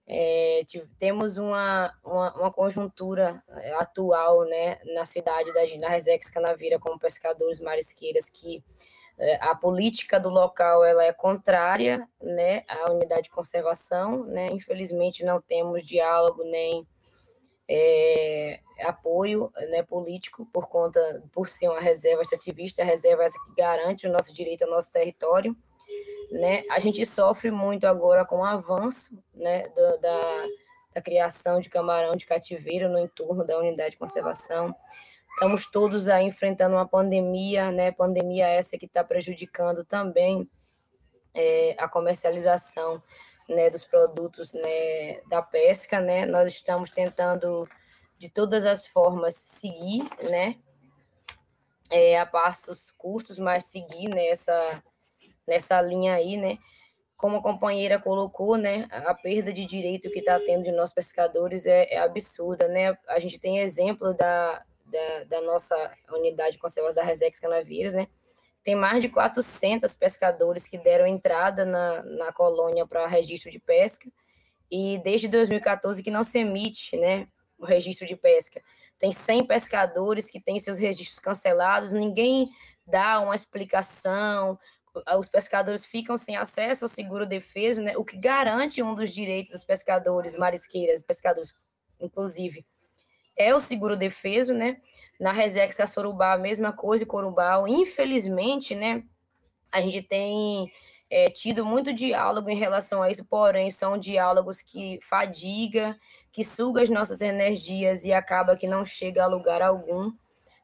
É, temos uma, uma, uma, conjuntura atual, né, na cidade da na Resex Canavira, como pescadores marisqueiras, que é, a política do local ela é contrária né, à unidade de conservação. Né? Infelizmente, não temos diálogo nem é, apoio né, político por conta, por ser uma reserva extrativista, a reserva é essa que garante o nosso direito ao nosso território. Né? A gente sofre muito agora com o avanço né, da, da, da criação de camarão de cativeiro no entorno da unidade de conservação. Estamos todos aí enfrentando uma pandemia, né? Pandemia essa que está prejudicando também é, a comercialização né, dos produtos né, da pesca, né? Nós estamos tentando de todas as formas seguir, né? É, a passos curtos, mas seguir nessa nessa linha aí, né? Como a companheira colocou, né? A perda de direito que está tendo de nós pescadores é, é absurda, né? A gente tem exemplo da da, da nossa unidade de conservação da Resex Canaveiras, né? Tem mais de 400 pescadores que deram entrada na, na colônia para registro de pesca, e desde 2014 que não se emite né, o registro de pesca. Tem 100 pescadores que têm seus registros cancelados, ninguém dá uma explicação, os pescadores ficam sem acesso ao seguro defeso, né, o que garante um dos direitos dos pescadores, marisqueiras, pescadores, inclusive, é o seguro defeso, né? Na Resex a Sorubá, a mesma coisa, e Corumbau. Infelizmente, né? A gente tem é, tido muito diálogo em relação a isso, porém, são diálogos que fadiga, que suga as nossas energias e acaba que não chega a lugar algum.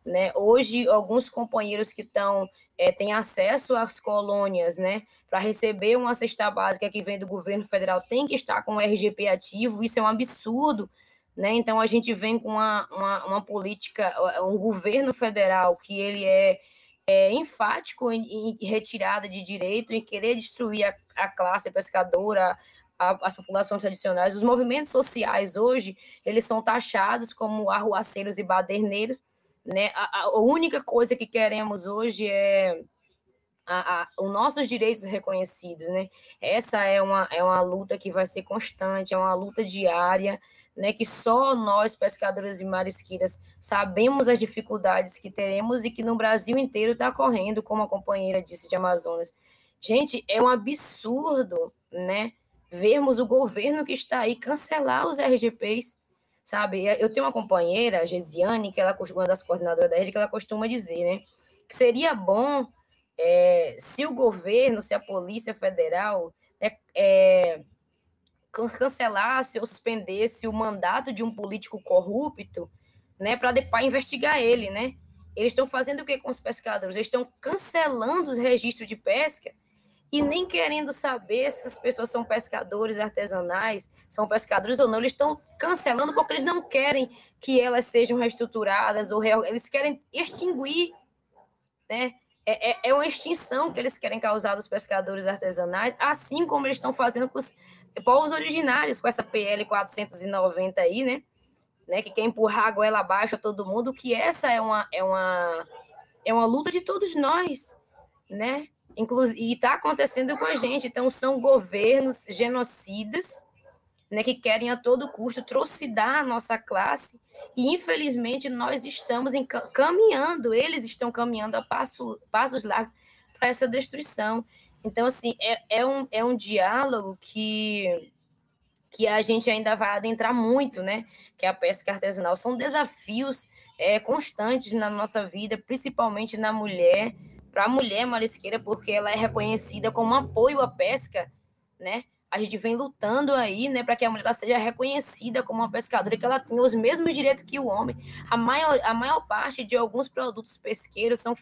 Né? Hoje, alguns companheiros que estão é, têm acesso às colônias, né, para receber uma cesta básica que vem do governo federal, tem que estar com o RGP ativo. Isso é um absurdo, né? Então, a gente vem com uma, uma, uma política, um governo federal que ele é, é enfático em, em, retirada de direito, em querer destruir a, a classe pescadora, a, as populações tradicionais. Os movimentos sociais hoje, eles são taxados como arruaceiros e baderneiros. Né? A, a única coisa que queremos hoje é a, a, os nossos direitos reconhecidos, né? Essa é uma, é uma luta que vai ser constante, é uma luta diária, né, que só nós, pescadores e marisqueiras, sabemos as dificuldades que teremos e que no Brasil inteiro está correndo, como a companheira disse de Amazonas. Gente, é um absurdo, né, vermos o governo que está aí cancelar os RGPs, sabe? Eu tenho uma companheira, Gesiane, que ela uma das coordenadoras da rede, que ela costuma dizer, né, que seria bom é, se o governo, se a Polícia Federal é, cancelasse ou suspendesse o mandato de um político corrupto, né, para investigar ele, né? Eles estão fazendo o que com os pescadores? Eles estão cancelando os registros de pesca e nem querendo saber se essas pessoas são pescadores artesanais, são pescadores ou não. Eles estão cancelando porque eles não querem que elas sejam reestruturadas ou eles querem extinguir, né? É, é, é uma extinção que eles querem causar dos pescadores artesanais, assim como eles estão fazendo com os povos originários com essa PL 490 aí, né? né? Que quer empurrar a goela abaixo a todo mundo, que essa é uma, é uma, é uma luta de todos nós, né? Inclusive, e está acontecendo com a gente. Então, são governos genocidas, né, que querem a todo custo trocidar a nossa classe, e infelizmente nós estamos caminhando, eles estão caminhando a passo, passos largos para essa destruição. Então, assim, é, é, um, é um diálogo que, que a gente ainda vai adentrar muito, né? Que é a pesca artesanal. São desafios é, constantes na nossa vida, principalmente na mulher, para a mulher marisqueira, porque ela é reconhecida como apoio à pesca, né? A gente vem lutando aí, né, para que a mulher seja reconhecida como uma pescadora, que ela tenha os mesmos direitos que o homem. A maior, a maior parte de alguns produtos pesqueiros são,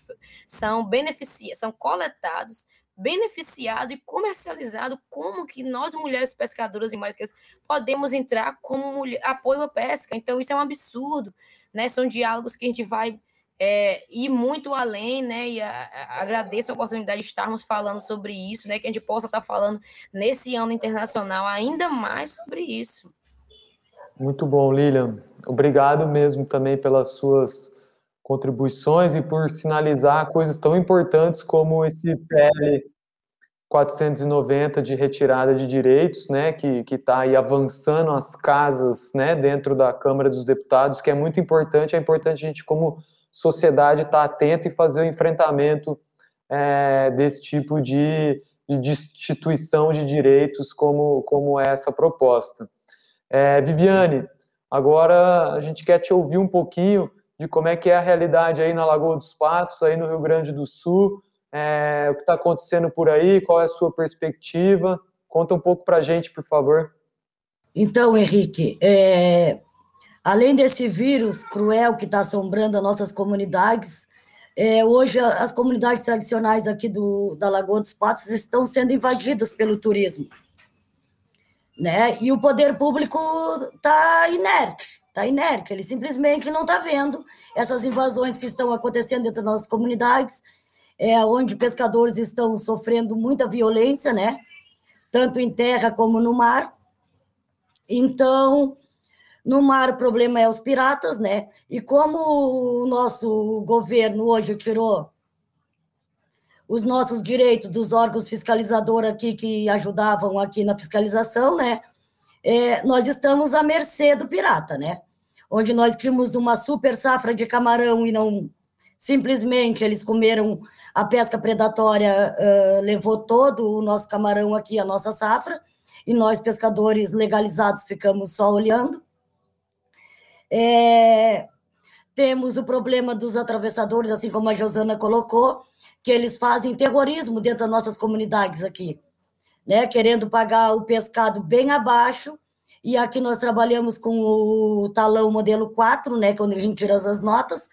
são beneficia, são coletados beneficiado e comercializado, como que nós, mulheres pescadoras e marisqueiras, podemos entrar como mulher, apoio à pesca. Então, isso é um absurdo, né? São diálogos que a gente vai é, ir muito além, né? E a, a, agradeço a oportunidade de estarmos falando sobre isso, né? Que a gente possa estar falando nesse ano internacional ainda mais sobre isso. Muito bom, Lilian. Obrigado mesmo também pelas suas contribuições e por sinalizar coisas tão importantes como esse PL 490 de retirada de direitos, né, que está aí avançando as casas, né, dentro da Câmara dos Deputados, que é muito importante. É importante a gente, como sociedade, estar tá atento e fazer o enfrentamento é, desse tipo de, de destituição de direitos, como, como é essa proposta. É, Viviane, agora a gente quer te ouvir um pouquinho de como é que é a realidade aí na Lagoa dos Patos, aí no Rio Grande do Sul, é, o que está acontecendo por aí, qual é a sua perspectiva? Conta um pouco para a gente, por favor. Então, Henrique, é, além desse vírus cruel que está assombrando as nossas comunidades, é, hoje as comunidades tradicionais aqui do, da Lagoa dos Patos estão sendo invadidas pelo turismo. Né? E o poder público está inerte está inerte, ele simplesmente não está vendo essas invasões que estão acontecendo dentro das nossas comunidades, é, onde pescadores estão sofrendo muita violência, né? tanto em terra como no mar. Então, no mar o problema é os piratas, né? E como o nosso governo hoje tirou os nossos direitos dos órgãos fiscalizadores aqui que ajudavam aqui na fiscalização, né? É, nós estamos à mercê do pirata, né? Onde nós tínhamos uma super safra de camarão e não simplesmente eles comeram a pesca predatória, uh, levou todo o nosso camarão aqui, a nossa safra, e nós, pescadores legalizados, ficamos só olhando. É, temos o problema dos atravessadores, assim como a Josana colocou, que eles fazem terrorismo dentro das nossas comunidades aqui, né? querendo pagar o pescado bem abaixo e aqui nós trabalhamos com o talão modelo 4, né, quando a gente tira as notas,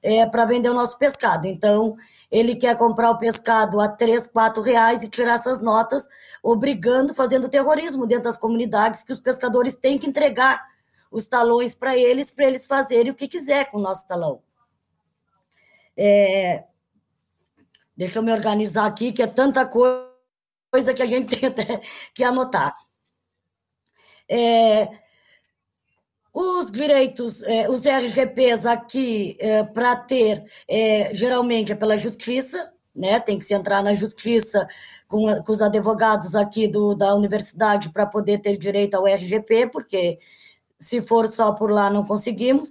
é, para vender o nosso pescado. Então, ele quer comprar o pescado a 3, 4 reais e tirar essas notas, obrigando, fazendo terrorismo dentro das comunidades, que os pescadores têm que entregar os talões para eles, para eles fazerem o que quiser com o nosso talão. É, deixa eu me organizar aqui, que é tanta coisa que a gente tem até que anotar. É, os direitos, é, os RGPs aqui, é, para ter, geralmente é pela justiça, né? tem que se entrar na justiça com, com os advogados aqui do, da universidade para poder ter direito ao RGP, porque se for só por lá não conseguimos.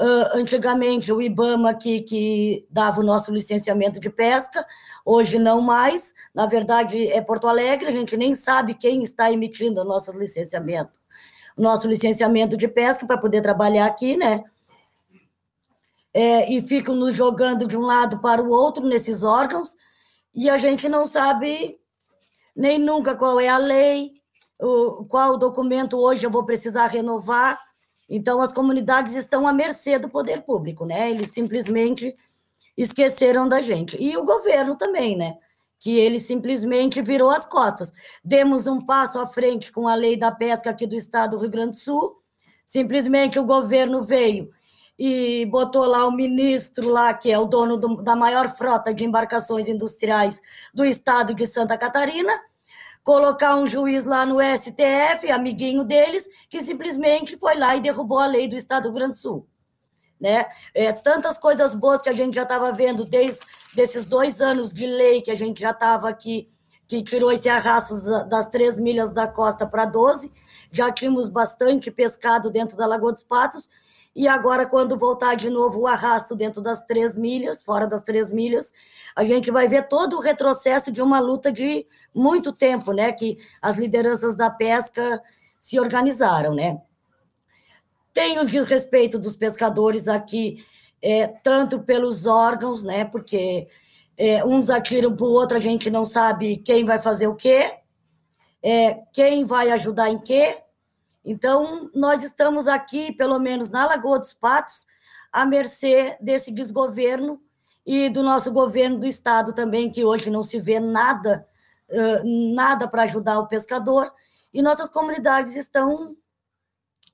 Uh, antigamente, o IBAMA aqui que dava o nosso licenciamento de pesca, hoje não mais. Na verdade, é Porto Alegre, a gente nem sabe quem está emitindo o nosso licenciamento nosso licenciamento de pesca para poder trabalhar aqui, né? É, e ficam nos jogando de um lado para o outro nesses órgãos, e a gente não sabe nem nunca qual é a lei, o, qual documento hoje eu vou precisar renovar. Então, as comunidades estão à mercê do poder público, né? Eles simplesmente esqueceram da gente. E o governo também, né? Que ele simplesmente virou as costas. Demos um passo à frente com a lei da pesca aqui do estado do Rio Grande do Sul, simplesmente o governo veio e botou lá o ministro lá, que é o dono do, da maior frota de embarcações industriais do estado de Santa Catarina, colocar um juiz lá no STF, amiguinho deles, que simplesmente foi lá e derrubou a lei do estado do Rio Grande do Sul. Né? É, tantas coisas boas que a gente já estava vendo desde desses dois anos de lei que a gente já estava aqui, que tirou esse arrasto das três milhas da costa para 12, já tínhamos bastante pescado dentro da Lagoa dos Patos, e agora, quando voltar de novo o arrasto dentro das três milhas, fora das três milhas, a gente vai ver todo o retrocesso de uma luta de muito tempo, né? Que as lideranças da pesca se organizaram, né? Tem o desrespeito dos pescadores aqui é, tanto pelos órgãos, né? Porque é, uns atiram para o outro, a gente não sabe quem vai fazer o quê, é, quem vai ajudar em quê. Então, nós estamos aqui, pelo menos na Lagoa dos Patos, à mercê desse desgoverno e do nosso governo do estado também, que hoje não se vê nada, uh, nada para ajudar o pescador, e nossas comunidades estão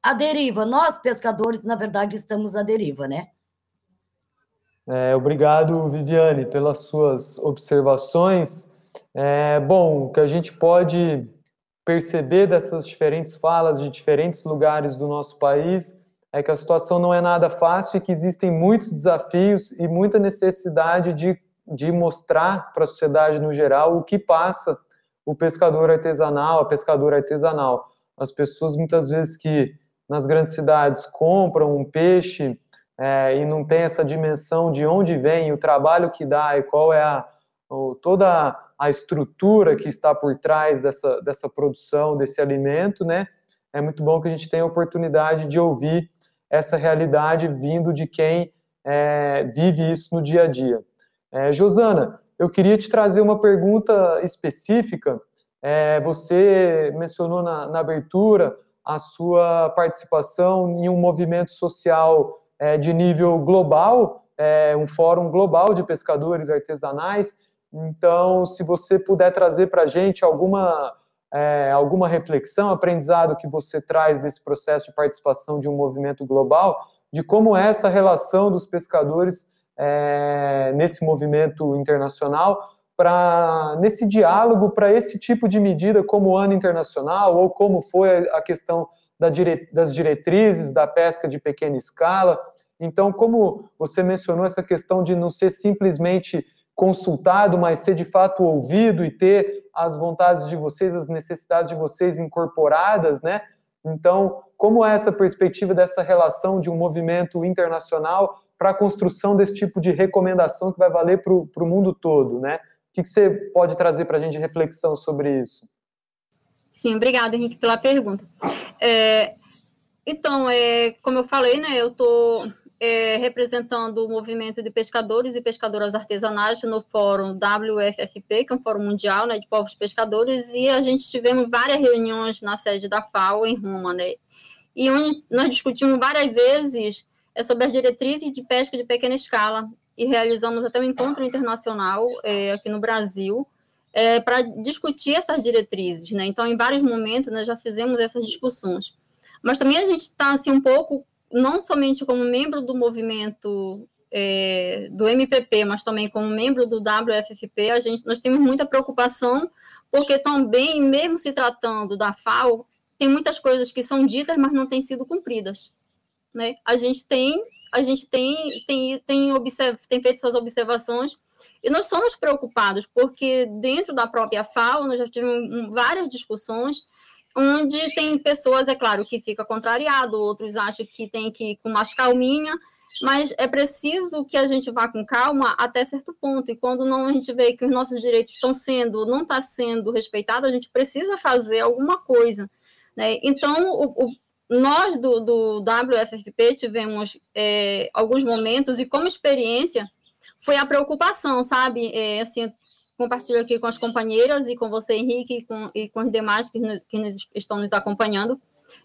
à deriva. Nós, pescadores, na verdade, estamos à deriva, né? É, obrigado, Viviane, pelas suas observações. É, bom, o que a gente pode perceber dessas diferentes falas de diferentes lugares do nosso país é que a situação não é nada fácil e que existem muitos desafios e muita necessidade de, de mostrar para a sociedade no geral o que passa o pescador artesanal, a pescadora artesanal. As pessoas muitas vezes que nas grandes cidades compram um peixe é, e não tem essa dimensão de onde vem, o trabalho que dá e qual é a, toda a estrutura que está por trás dessa, dessa produção, desse alimento, né? É muito bom que a gente tenha a oportunidade de ouvir essa realidade vindo de quem é, vive isso no dia a dia. É, Josana, eu queria te trazer uma pergunta específica. É, você mencionou na, na, abertura a sua participação em um movimento social de nível global, é, um fórum global de pescadores artesanais. Então, se você puder trazer para a gente alguma, é, alguma reflexão, aprendizado que você traz desse processo de participação de um movimento global, de como é essa relação dos pescadores é, nesse movimento internacional, para nesse diálogo para esse tipo de medida como ano internacional ou como foi a questão das diretrizes da pesca de pequena escala. Então, como você mencionou essa questão de não ser simplesmente consultado, mas ser de fato ouvido e ter as vontades de vocês, as necessidades de vocês incorporadas, né? Então, como é essa perspectiva dessa relação de um movimento internacional para a construção desse tipo de recomendação que vai valer para o mundo todo, né? O que, que você pode trazer para a gente de reflexão sobre isso? Sim, obrigada, Henrique, pela pergunta. É, então, é, como eu falei, né, eu estou é, representando o movimento de pescadores e pescadoras artesanais no fórum WFFP, que é um fórum mundial né, de povos pescadores, e a gente tivemos várias reuniões na sede da FAO em Roma, né, e onde nós discutimos várias vezes é, sobre as diretrizes de pesca de pequena escala, e realizamos até um encontro internacional é, aqui no Brasil, é, para discutir essas diretrizes, né? Então, em vários momentos, nós já fizemos essas discussões. Mas também a gente está, assim, um pouco, não somente como membro do movimento é, do MPP, mas também como membro do WFFP, a gente, nós temos muita preocupação, porque também, mesmo se tratando da FAO, tem muitas coisas que são ditas, mas não têm sido cumpridas. Né? A gente tem, a gente tem, tem, tem, observ, tem feito essas observações e nós somos preocupados, porque dentro da própria FAO, nós já tivemos várias discussões, onde tem pessoas, é claro, que fica contrariado, outros acham que tem que ir com mais calminha, mas é preciso que a gente vá com calma até certo ponto, e quando não a gente vê que os nossos direitos estão sendo, não está sendo respeitado, a gente precisa fazer alguma coisa. Né? Então, o, o, nós do, do WFFP tivemos é, alguns momentos, e como experiência, foi a preocupação, sabe? É, assim, compartilho aqui com as companheiras e com você, Henrique, e com, e com os demais que, que estão nos acompanhando,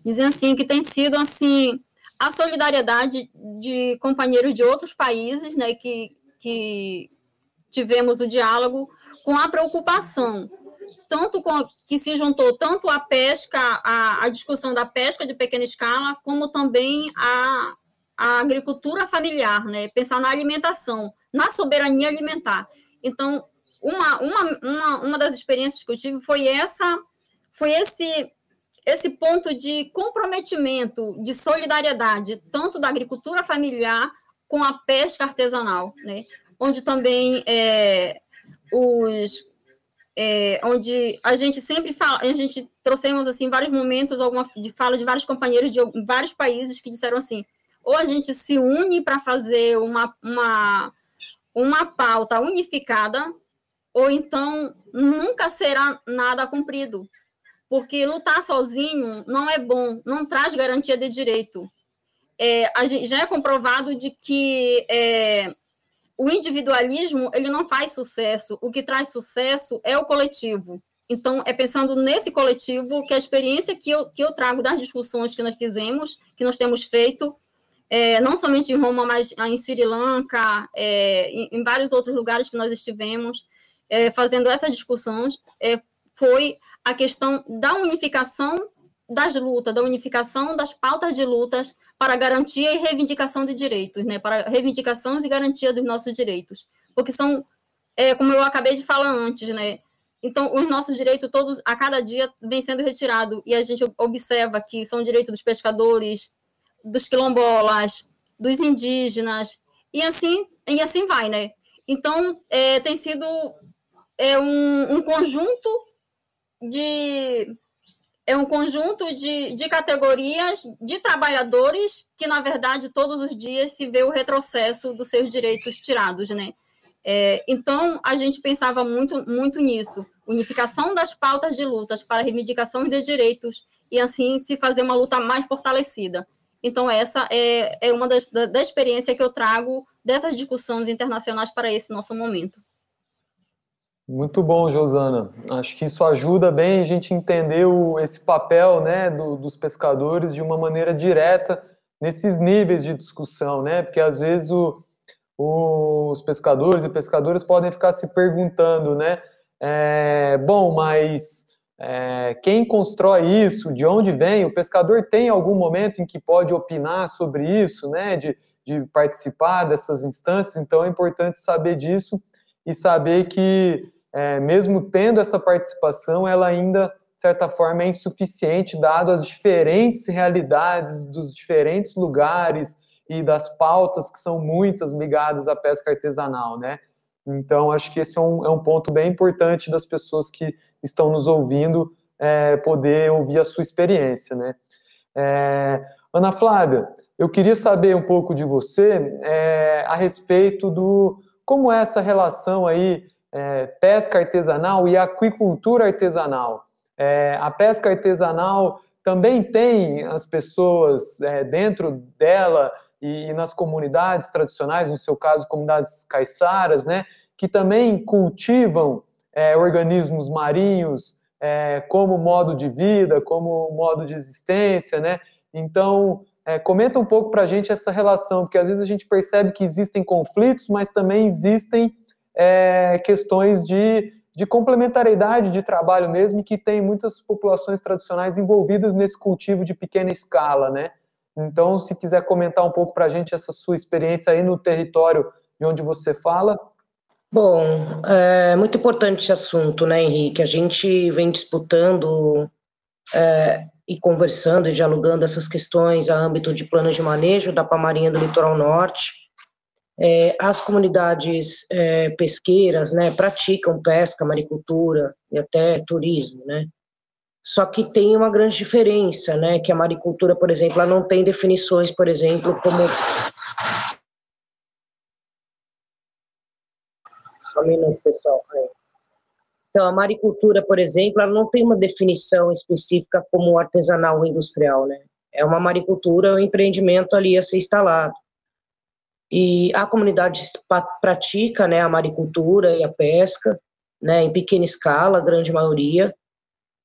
dizendo assim que tem sido assim a solidariedade de companheiros de outros países, né, que, que tivemos o diálogo com a preocupação tanto com, que se juntou tanto a pesca, a, a discussão da pesca de pequena escala, como também a, a agricultura familiar, né? Pensar na alimentação, na soberania alimentar. Então, uma, uma, uma, uma das experiências que eu tive foi essa, foi esse esse ponto de comprometimento, de solidariedade, tanto da agricultura familiar com a pesca artesanal, né? Onde também é, os é, onde a gente sempre fala, a gente trouxemos assim vários momentos alguma de fala de vários companheiros de vários países que disseram assim: ou a gente se une para fazer uma, uma, uma pauta unificada, ou então nunca será nada cumprido. Porque lutar sozinho não é bom, não traz garantia de direito. é, já é comprovado de que é, o individualismo ele não faz sucesso. O que traz sucesso é o coletivo. Então, é pensando nesse coletivo que a experiência que eu, que eu trago das discussões que nós fizemos, que nós temos feito, é, não somente em Roma, mas em Sri Lanka, é, em, em, vários outros lugares que nós estivemos, é, fazendo essas discussões, é, foi a questão da unificação das lutas, da unificação das pautas de lutas para garantia e reivindicação de direitos, né? Para reivindicações e garantia dos nossos direitos, porque são, é, como eu acabei de falar antes, né? Então, os nossos direitos todos, a cada dia, vem sendo retirado e a gente observa que são direitos dos pescadores, dos quilombolas, dos indígenas e assim e assim vai, né? Então, é, tem sido é um, um conjunto de é um conjunto de, de categorias de trabalhadores que, na verdade, todos os dias se vê o retrocesso dos seus direitos tirados, né? É, então, a gente pensava muito, muito nisso, unificação das pautas de lutas para reivindicação de direitos e, assim, se fazer uma luta mais fortalecida. Então, essa é, é uma das da, da experiência que eu trago dessas discussões internacionais para esse nosso momento. Muito bom, Josana. Acho que isso ajuda bem a gente entender o, esse papel né, do, dos pescadores de uma maneira direta nesses níveis de discussão, né? Porque às vezes o, o, os pescadores e pescadoras podem ficar se perguntando, né? É, bom, mas é, quem constrói isso? De onde vem? O pescador tem algum momento em que pode opinar sobre isso, né? De, de participar dessas instâncias. Então é importante saber disso e saber que é, mesmo tendo essa participação, ela ainda, de certa forma, é insuficiente, dado as diferentes realidades dos diferentes lugares e das pautas que são muitas ligadas à pesca artesanal, né? Então, acho que esse é um, é um ponto bem importante das pessoas que estão nos ouvindo é, poder ouvir a sua experiência, né? É, Ana Flávia, eu queria saber um pouco de você é, a respeito do como é essa relação aí é, pesca artesanal e aquicultura artesanal. É, a pesca artesanal também tem as pessoas é, dentro dela e, nas comunidades tradicionais, no seu caso, comunidades caiçaras, né, que também cultivam é, organismos marinhos é, como modo de vida, como modo de existência, né? Então, é, comenta um pouco para a gente essa relação, porque às vezes a gente percebe que existem conflitos, mas também existem é, questões de, de complementariedade de trabalho mesmo, e que tem muitas populações tradicionais envolvidas nesse cultivo de pequena escala, né? Então, se quiser comentar um pouco para a gente essa sua experiência aí no território de onde você fala. Bom, é muito importante esse assunto, né, Henrique? A gente vem disputando é, e conversando e dialogando essas questões a âmbito de plano de manejo da Pamarinha do Litoral Norte, é, as comunidades é, pesqueiras, né, praticam pesca, maricultura e até turismo, né? Só que tem uma grande diferença, né, que a maricultura, por exemplo, ela não tem definições, por exemplo, como Só um minuto, pessoal. Então, a maricultura, por exemplo, ela não tem uma definição específica como artesanal ou industrial, né? É uma maricultura, um empreendimento ali a ser instalado. E a comunidade pratica né, a maricultura e a pesca, né, em pequena escala, a grande maioria.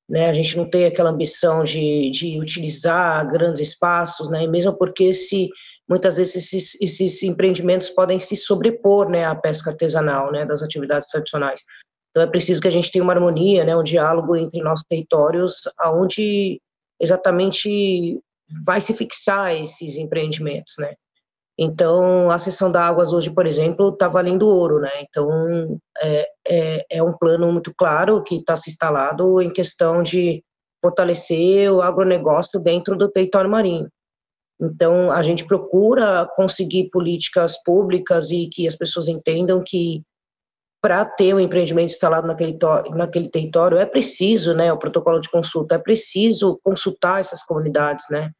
Né, a gente não tem aquela ambição de, de utilizar grandes espaços, né, mesmo porque se, muitas vezes esses, esses empreendimentos podem se sobrepor né, à pesca artesanal, né, das atividades tradicionais. Então é preciso que a gente tenha uma harmonia, né, um diálogo entre nossos territórios, aonde exatamente vai se fixar esses empreendimentos, né? Então, a seção da águas hoje, por exemplo, está valendo ouro, né? Então, é, é, é um plano muito claro que está se instalado em questão de fortalecer o agronegócio dentro do território marinho. Então, a gente procura conseguir políticas públicas e que as pessoas entendam que para ter um empreendimento instalado naquele, naquele território é preciso, né, o protocolo de consulta, é preciso consultar essas comunidades, né,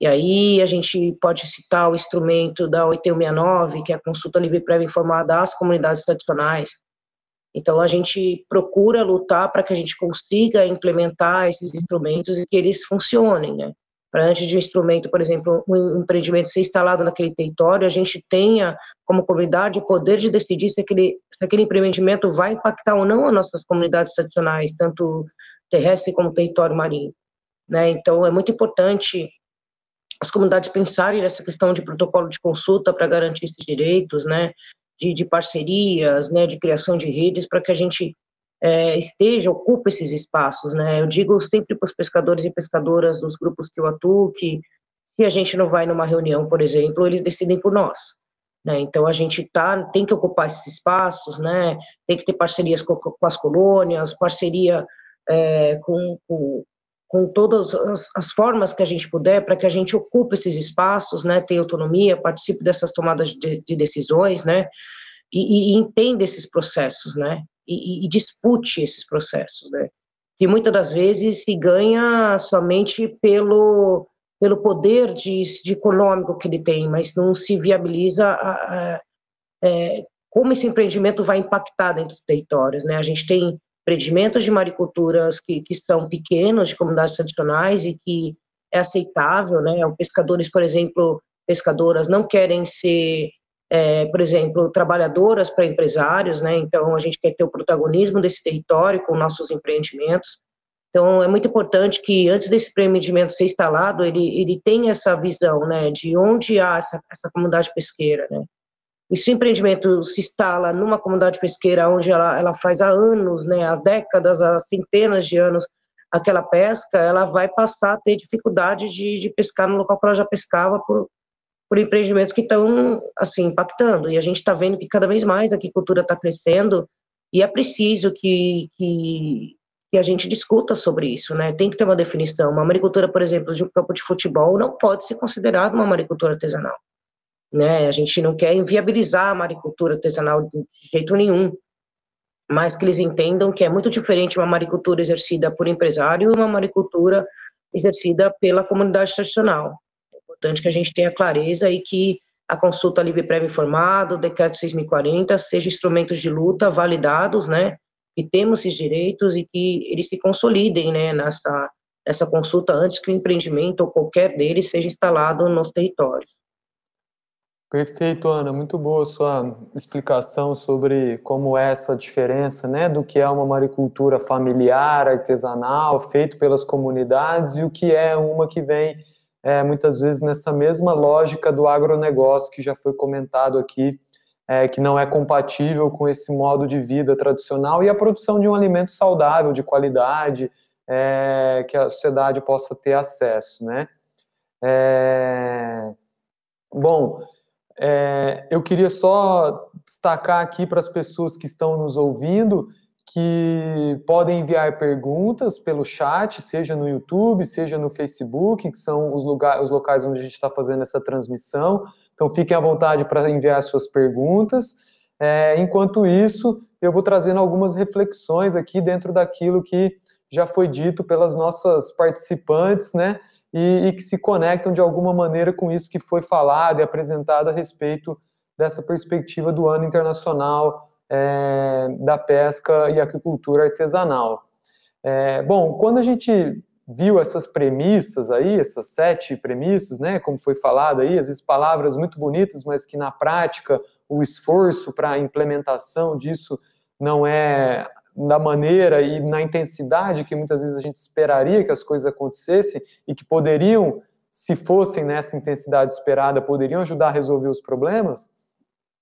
e aí a gente pode citar o instrumento da 8169, que é a consulta livre prévia informada às comunidades tradicionais. Então a gente procura lutar para que a gente consiga implementar esses instrumentos e que eles funcionem, né? para antes de um instrumento, por exemplo, um empreendimento ser instalado naquele território, a gente tenha, como comunidade, o poder de decidir se aquele, se aquele empreendimento vai impactar ou não as nossas comunidades tradicionais, tanto terrestre como território marinho. Né? Então, é muito importante as comunidades pensarem nessa questão de protocolo de consulta para garantir esses direitos, né? de, de parcerias, né? de criação de redes, para que a gente é, esteja, ocupe esses espaços, né? Eu digo sempre para os pescadores e pescadoras dos grupos que eu atuo que se a gente não vai numa reunião, por exemplo, eles decidem por nós. Né? Então a gente tá, tem que ocupar esses espaços, né? Tem que ter parcerias com, com as colônias, parceria é, com, com, com, todas as, as, formas que a gente puder para que a gente ocupe esses espaços, né? Tenha autonomia, participe dessas tomadas de, de decisões, né? E, e, entenda esses processos, né? e, e dispute esses processos, né? Que muitas das vezes se ganha somente pelo pelo poder de, de econômico que ele tem, mas não se viabiliza a, a, é, como esse empreendimento vai impactar dentro dos territórios, né? A gente tem empreendimentos de mariculturas que, que são pequenos, de comunidades tradicionais e que é aceitável, né? Pescadores, por exemplo, pescadoras não querem ser é, por exemplo, trabalhadoras para empresários, né? Então, a gente quer ter o protagonismo desse território com nossos empreendimentos. Então, é muito importante que, antes desse empreendimento ser instalado, ele, ele tenha essa visão, né, de onde há essa, essa comunidade pesqueira, né? E se o empreendimento se instala numa comunidade pesqueira onde ela, ela faz há anos, né, há décadas, há centenas de anos, aquela pesca, ela vai passar a ter dificuldade de, de pescar no local que ela já pescava por, por empreendimentos que estão assim impactando. E a gente está vendo que cada vez mais a agricultura está crescendo e é preciso que, que, que, a gente discuta sobre isso, né? Tem que ter uma definição. Uma maricultura, por exemplo, de um campo de futebol não pode ser considerada uma maricultura artesanal, né? A gente não quer inviabilizar a maricultura artesanal de jeito nenhum, mas que eles entendam que é muito diferente uma maricultura exercida por empresário e uma maricultura exercida pela comunidade tradicional importante que a gente tenha clareza e que a consulta livre prévio informado, o decreto 6040, sejam instrumentos de luta validados, né, que temos esses direitos e que eles se consolidem, né, nessa, nessa consulta antes que o empreendimento ou qualquer deles seja instalado nos territórios. Perfeito, Ana. Muito boa sua explicação sobre como é essa diferença, né, do que é uma maricultura familiar, artesanal, feito pelas comunidades e o que é uma que vem é, muitas vezes nessa mesma lógica do agronegócio que já foi comentado aqui, é, que não é compatível com esse modo de vida tradicional e a produção de um alimento saudável, de qualidade, é, que a sociedade possa ter acesso, né? É, bom, é, eu queria só destacar aqui para as pessoas que estão nos ouvindo que podem enviar perguntas pelo chat, seja no YouTube, seja no Facebook, que são os, lugar, os locais onde a gente está fazendo essa transmissão. Então, fiquem à vontade para enviar suas perguntas. É, enquanto isso, eu vou trazendo algumas reflexões aqui dentro daquilo que já foi dito pelas nossas participantes, né? E, e que se conectam de alguma maneira com isso que foi falado e apresentado a respeito dessa perspectiva do ano internacional é, da pesca e aquicultura artesanal. É, bom, quando a gente viu essas premissas aí, essas sete premissas, né, como foi falado aí, às vezes palavras muito bonitas, mas que na prática o esforço para a implementação disso não é da maneira e na intensidade que muitas vezes a gente esperaria que as coisas acontecessem e que poderiam, se fossem nessa intensidade esperada, poderiam ajudar a resolver os problemas,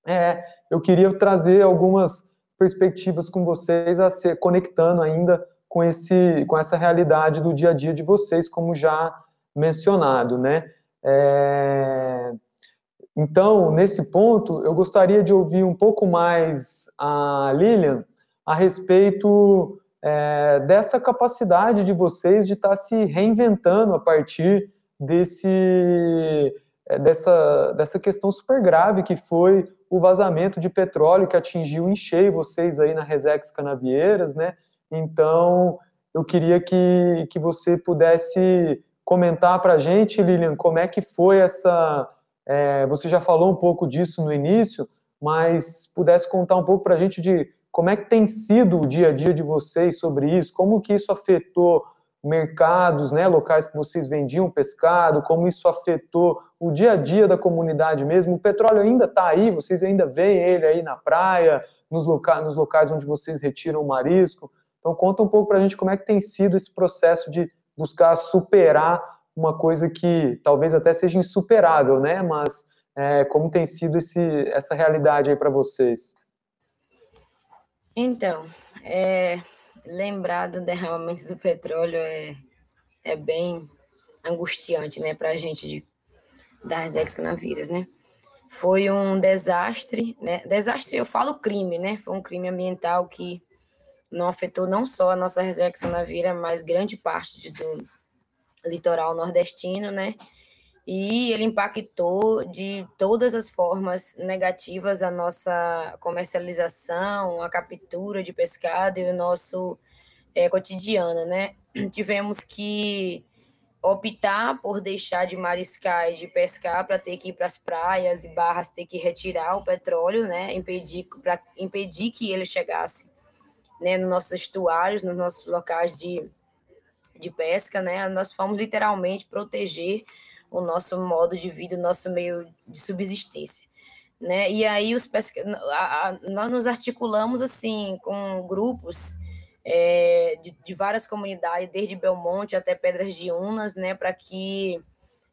é, eu queria trazer algumas perspectivas com vocês a ser conectando ainda com esse com essa realidade do dia a dia de vocês, como já mencionado, né? É, então, nesse ponto, eu gostaria de ouvir um pouco mais a Lilian a respeito é, dessa capacidade de vocês de estar tá se reinventando a partir desse é, dessa, dessa questão super grave que foi o vazamento de petróleo que atingiu em cheio vocês aí na Resex Canavieiras, né? Então, eu queria que, que você pudesse comentar para a gente, Lilian, como é que foi essa... É, você já falou um pouco disso no início, mas pudesse contar um pouco para a gente de como é que tem sido o dia a dia de vocês sobre isso, como que isso afetou mercados, né, locais que vocês vendiam pescado, como isso afetou o dia a dia da comunidade mesmo. O petróleo ainda está aí, vocês ainda veem ele aí na praia, nos, loca nos locais onde vocês retiram o marisco. Então, conta um pouco para a gente como é que tem sido esse processo de buscar superar uma coisa que talvez até seja insuperável, né? Mas é, como tem sido esse, essa realidade aí para vocês? Então, é, lembrar do derramamento do petróleo é, é bem angustiante, né, para a gente de, das ex-canaviras, né? Foi um desastre, né? Desastre, eu falo crime, né? Foi um crime ambiental que não afetou não só a nossa ex-canavira, mas grande parte do litoral nordestino, né? E ele impactou de todas as formas negativas a nossa comercialização, a captura de pescado e o nosso é, cotidiano, né? Tivemos que optar por deixar de mariscar e de pescar para ter que ir para as praias e barras, ter que retirar o petróleo, né? Impedir, para impedir que ele chegasse né, nos nossos estuários, nos nossos locais de, de pesca, né? Nós fomos literalmente proteger o nosso modo de vida, o nosso meio de subsistência. Né? E aí os pesca... nós nos articulamos assim com grupos é, de, de, várias comunidades, desde Belmonte até Pedras de Unas, né, para que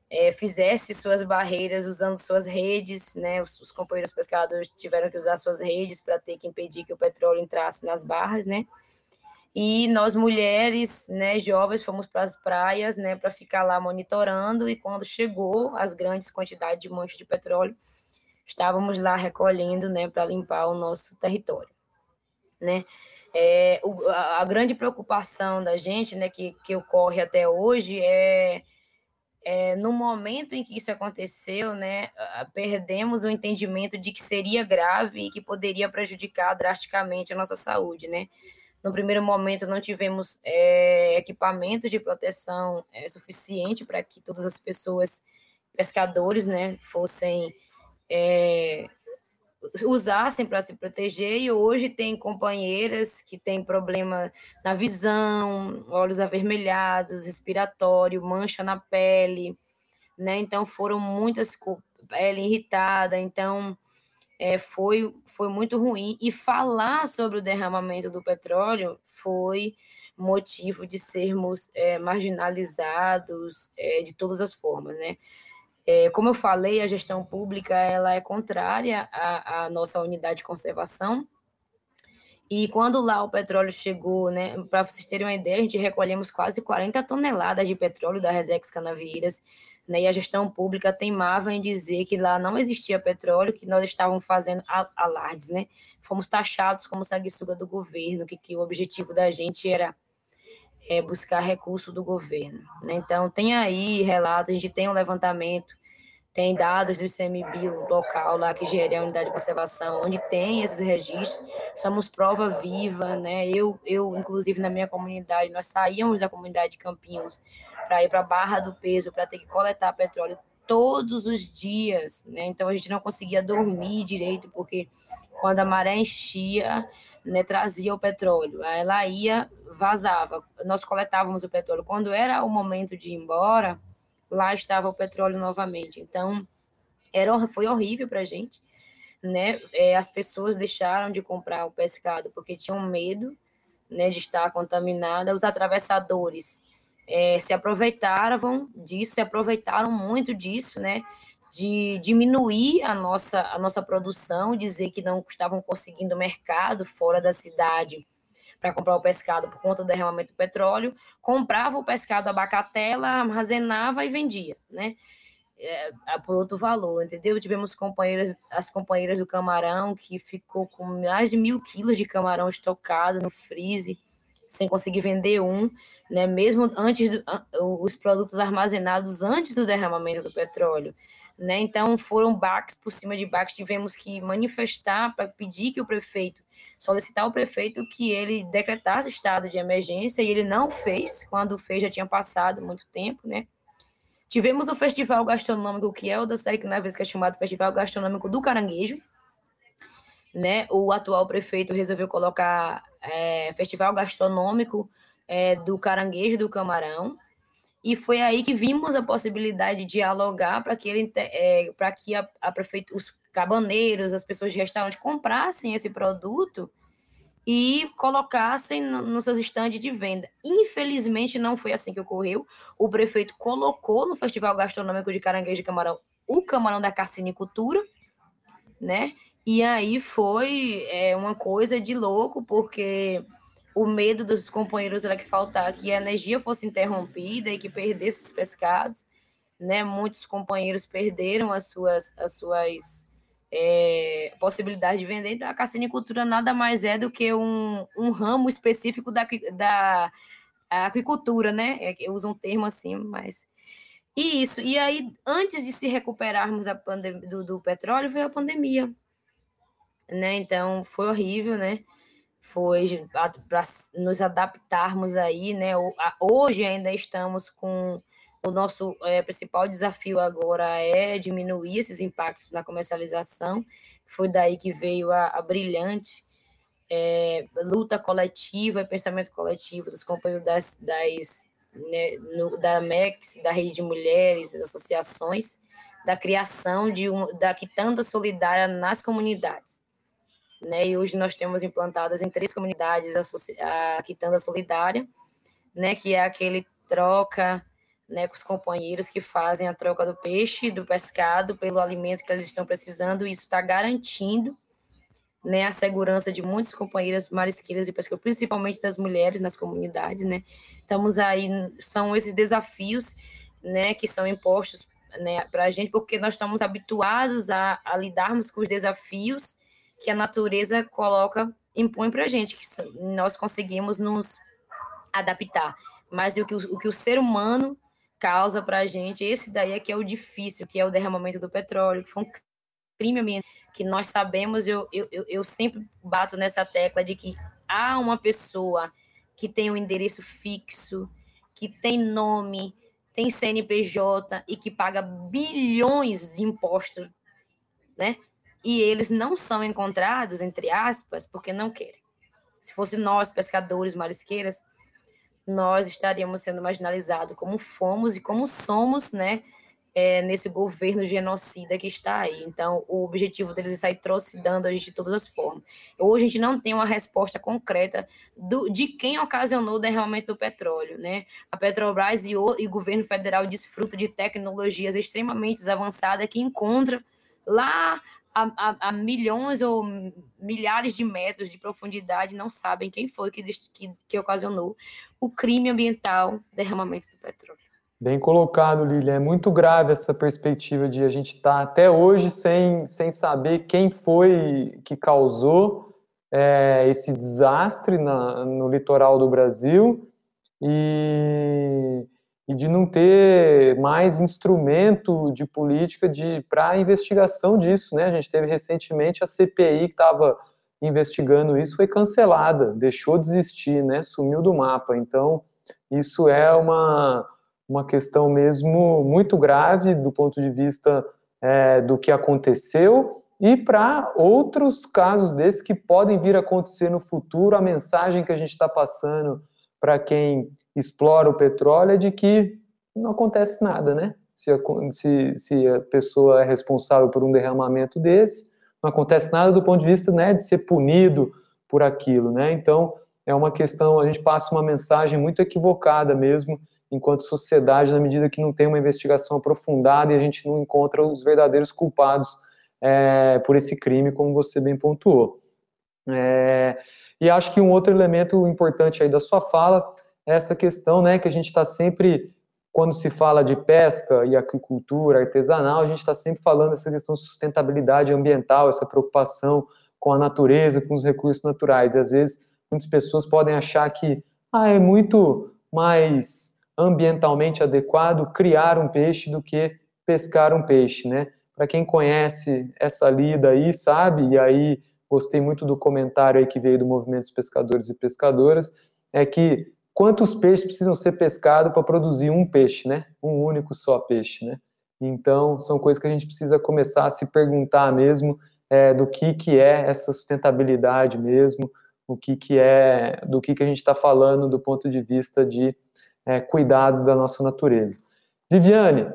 é, fizesse suas barreiras usando suas redes, né, os, os, companheiros pescadores tiveram que usar suas redes para ter que impedir que o petróleo entrasse nas barras, né, e nós mulheres, né, jovens, fomos para as praias, né, para ficar lá monitorando, e quando chegou as grandes quantidades de manchas de petróleo, estávamos lá recolhendo, né, para limpar o nosso território, né, é, o, a, a, grande preocupação da gente, né, que, que ocorre até hoje, é, é no momento em que isso aconteceu, né, perdemos o entendimento de que seria grave e que poderia prejudicar drasticamente a nossa saúde, né. No primeiro momento, não tivemos é, equipamentos de proteção é, suficiente para que todas as pessoas, pescadores, né, fossem é, usassem para se proteger e hoje tem companheiras que têm problema na visão, olhos avermelhados, respiratório, mancha na pele, né? Então foram muitas pele irritada, então é, foi foi muito ruim e falar sobre o derramamento do petróleo foi motivo de sermos é, marginalizados é, de todas as formas, né? É, como eu falei, a gestão pública ela é contrária à, à, nossa unidade de conservação. E quando lá o petróleo chegou, né, para vocês terem uma ideia, a gente recolhemos quase 40 toneladas de petróleo da Resex Canavieiras, né, e a gestão pública teimava em dizer que lá não existia petróleo, que nós estávamos fazendo alardes, né? Fomos taxados como sanguessuga do governo, que, que o objetivo da gente era é, buscar recurso do governo. Né? Então, tem aí relatos, a gente tem um levantamento, tem dados do ICMBio local lá que gera a unidade de conservação, onde tem esses registros, somos prova viva, né? Eu, eu inclusive, na minha comunidade, nós saíamos da comunidade de Campinhos para ir para a Barra do Peso, para ter que coletar petróleo todos os dias, né? Então, a gente não conseguia dormir direito, porque quando a maré enchia, né, trazia o petróleo. Ela ia, vazava. Nós coletávamos o petróleo. Quando era o momento de ir embora, lá estava o petróleo novamente. Então, era, foi horrível para a gente. Né? É, as pessoas deixaram de comprar o pescado porque tinham medo né, de estar contaminada. Os atravessadores é, se aproveitaram disso, se aproveitaram muito disso, né? de diminuir a nossa, a nossa produção, dizer que não estavam conseguindo mercado fora da cidade para comprar o pescado por conta do derramamento do petróleo, comprava o pescado a bacatela, armazenava e vendia, né? É, por outro valor, entendeu? Tivemos companheiras, as companheiras do camarão que ficou com mais de mil quilos de camarão estocado no freezer, sem conseguir vender um, né? Mesmo antes do, os produtos armazenados antes do derramamento do petróleo né? Então foram baques por cima de baques, tivemos que manifestar para pedir que o prefeito, solicitar ao prefeito que ele decretasse estado de emergência e ele não fez, quando fez já tinha passado muito tempo, né? Tivemos o festival gastronômico que é o da cidade na vez que é chamado Festival Gastronômico do Caranguejo, né? O atual prefeito resolveu colocar é, festival gastronômico é, do caranguejo do camarão. E foi aí que vimos a possibilidade de dialogar para que, ele, é, que a, a os cabaneiros, as pessoas de restaurante comprassem esse produto e colocassem nos seus estandes de venda. Infelizmente, não foi assim que ocorreu. O prefeito colocou no Festival Gastronômico de Caranguejo e Camarão o camarão da carcinicultura, né? E aí foi é, uma coisa de louco, porque o medo dos companheiros era que faltar, que a energia fosse interrompida e que perdesse os pescados, né? Muitos companheiros perderam as suas, as suas é, possibilidades de vender. Então, a carcinicultura nada mais é do que um, um ramo específico da, da aquicultura, né? É eu uso um termo assim, mas e isso. E aí, antes de se recuperarmos da do, do petróleo, veio a pandemia, né? Então, foi horrível, né? Foi para nos adaptarmos aí, né? Hoje ainda estamos com o nosso é, principal desafio agora é diminuir esses impactos na comercialização. Foi daí que veio a, a brilhante é, luta coletiva e pensamento coletivo dos companheiros das, das né, no, da MEX, da Rede de Mulheres, das associações, da criação de um, da quitanda solidária nas comunidades né? E hoje nós temos implantadas em três comunidades a, a quitanda solidária, né? Que é aquele troca, né? Com os companheiros que fazem a troca do peixe, do pescado, pelo alimento que eles estão precisando. E isso está garantindo, né? A segurança de muitas companheiras marisqueiras e pescadores, principalmente das mulheres nas comunidades, né? Estamos aí, são esses desafios, né? Que são impostos né, para a gente, porque nós estamos habituados a, a lidarmos com os desafios que a natureza coloca, impõe para a gente, que nós conseguimos nos adaptar. Mas o que o, o, que o ser humano causa para a gente, esse daí é que é o difícil, que é o derramamento do petróleo, que foi um crime que nós sabemos, eu, eu, eu sempre bato nessa tecla de que há uma pessoa que tem um endereço fixo, que tem nome, tem CNPJ e que paga bilhões de impostos, né? E eles não são encontrados, entre aspas, porque não querem. Se fosse nós, pescadores, marisqueiras, nós estaríamos sendo marginalizados como fomos e como somos, né, é, nesse governo genocida que está aí. Então, o objetivo deles é sair trocidando a gente de todas as formas. Hoje a gente não tem uma resposta concreta do, de quem ocasionou o derramamento do petróleo, né? A Petrobras e o, e o governo federal desfrutam de tecnologias extremamente avançadas que encontram lá a, a, a, milhões ou milhares de metros de profundidade não sabem quem foi que, que, que ocasionou o crime ambiental derramamento do petróleo. Bem colocado, Lilia. É muito grave essa perspectiva de a gente estar tá até hoje sem, sem saber quem foi que causou é, esse desastre na, no litoral do Brasil e e de não ter mais instrumento de política de para investigação disso, né? A gente teve recentemente a CPI que estava investigando isso foi cancelada, deixou de existir, né? Sumiu do mapa. Então isso é uma uma questão mesmo muito grave do ponto de vista é, do que aconteceu e para outros casos desses que podem vir a acontecer no futuro, a mensagem que a gente está passando para quem explora o petróleo é de que não acontece nada, né? Se a, se, se a pessoa é responsável por um derramamento desse, não acontece nada do ponto de vista né, de ser punido por aquilo, né? Então, é uma questão, a gente passa uma mensagem muito equivocada mesmo, enquanto sociedade, na medida que não tem uma investigação aprofundada e a gente não encontra os verdadeiros culpados é, por esse crime, como você bem pontuou. É, e acho que um outro elemento importante aí da sua fala essa questão, né, que a gente está sempre, quando se fala de pesca e aquicultura artesanal, a gente está sempre falando dessa questão de sustentabilidade ambiental, essa preocupação com a natureza, com os recursos naturais. E às vezes muitas pessoas podem achar que ah, é muito mais ambientalmente adequado criar um peixe do que pescar um peixe, né? Para quem conhece essa lida aí, sabe, e aí gostei muito do comentário aí que veio do movimento dos pescadores e pescadoras, é que quantos peixes precisam ser pescados para produzir um peixe, né? Um único só peixe, né? Então, são coisas que a gente precisa começar a se perguntar mesmo é, do que, que é essa sustentabilidade mesmo, o que, que é, do que, que a gente está falando do ponto de vista de é, cuidado da nossa natureza. Viviane,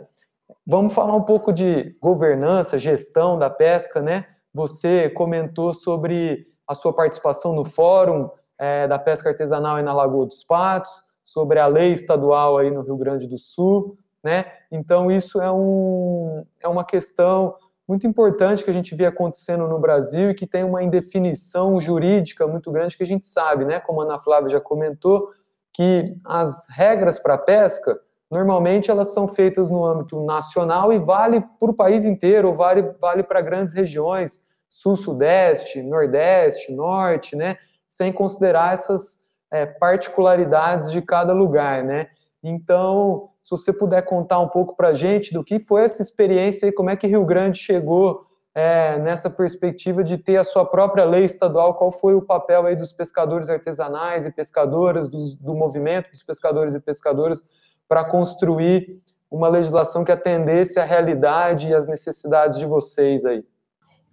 vamos falar um pouco de governança, gestão da pesca, né? Você comentou sobre a sua participação no fórum é, da pesca artesanal aí na Lagoa dos Patos, sobre a lei estadual aí no Rio Grande do Sul, né? Então isso é, um, é uma questão muito importante que a gente vê acontecendo no Brasil e que tem uma indefinição jurídica muito grande que a gente sabe, né? Como a Ana Flávia já comentou, que as regras para pesca normalmente elas são feitas no âmbito nacional e vale para o país inteiro, ou vale, vale para grandes regiões, sul, sudeste, nordeste, norte, né? Sem considerar essas é, particularidades de cada lugar, né? Então, se você puder contar um pouco para a gente do que foi essa experiência e como é que Rio Grande chegou é, nessa perspectiva de ter a sua própria lei estadual, qual foi o papel aí dos pescadores artesanais e pescadoras, do, do movimento dos pescadores e pescadoras para construir uma legislação que atendesse à realidade e às necessidades de vocês aí?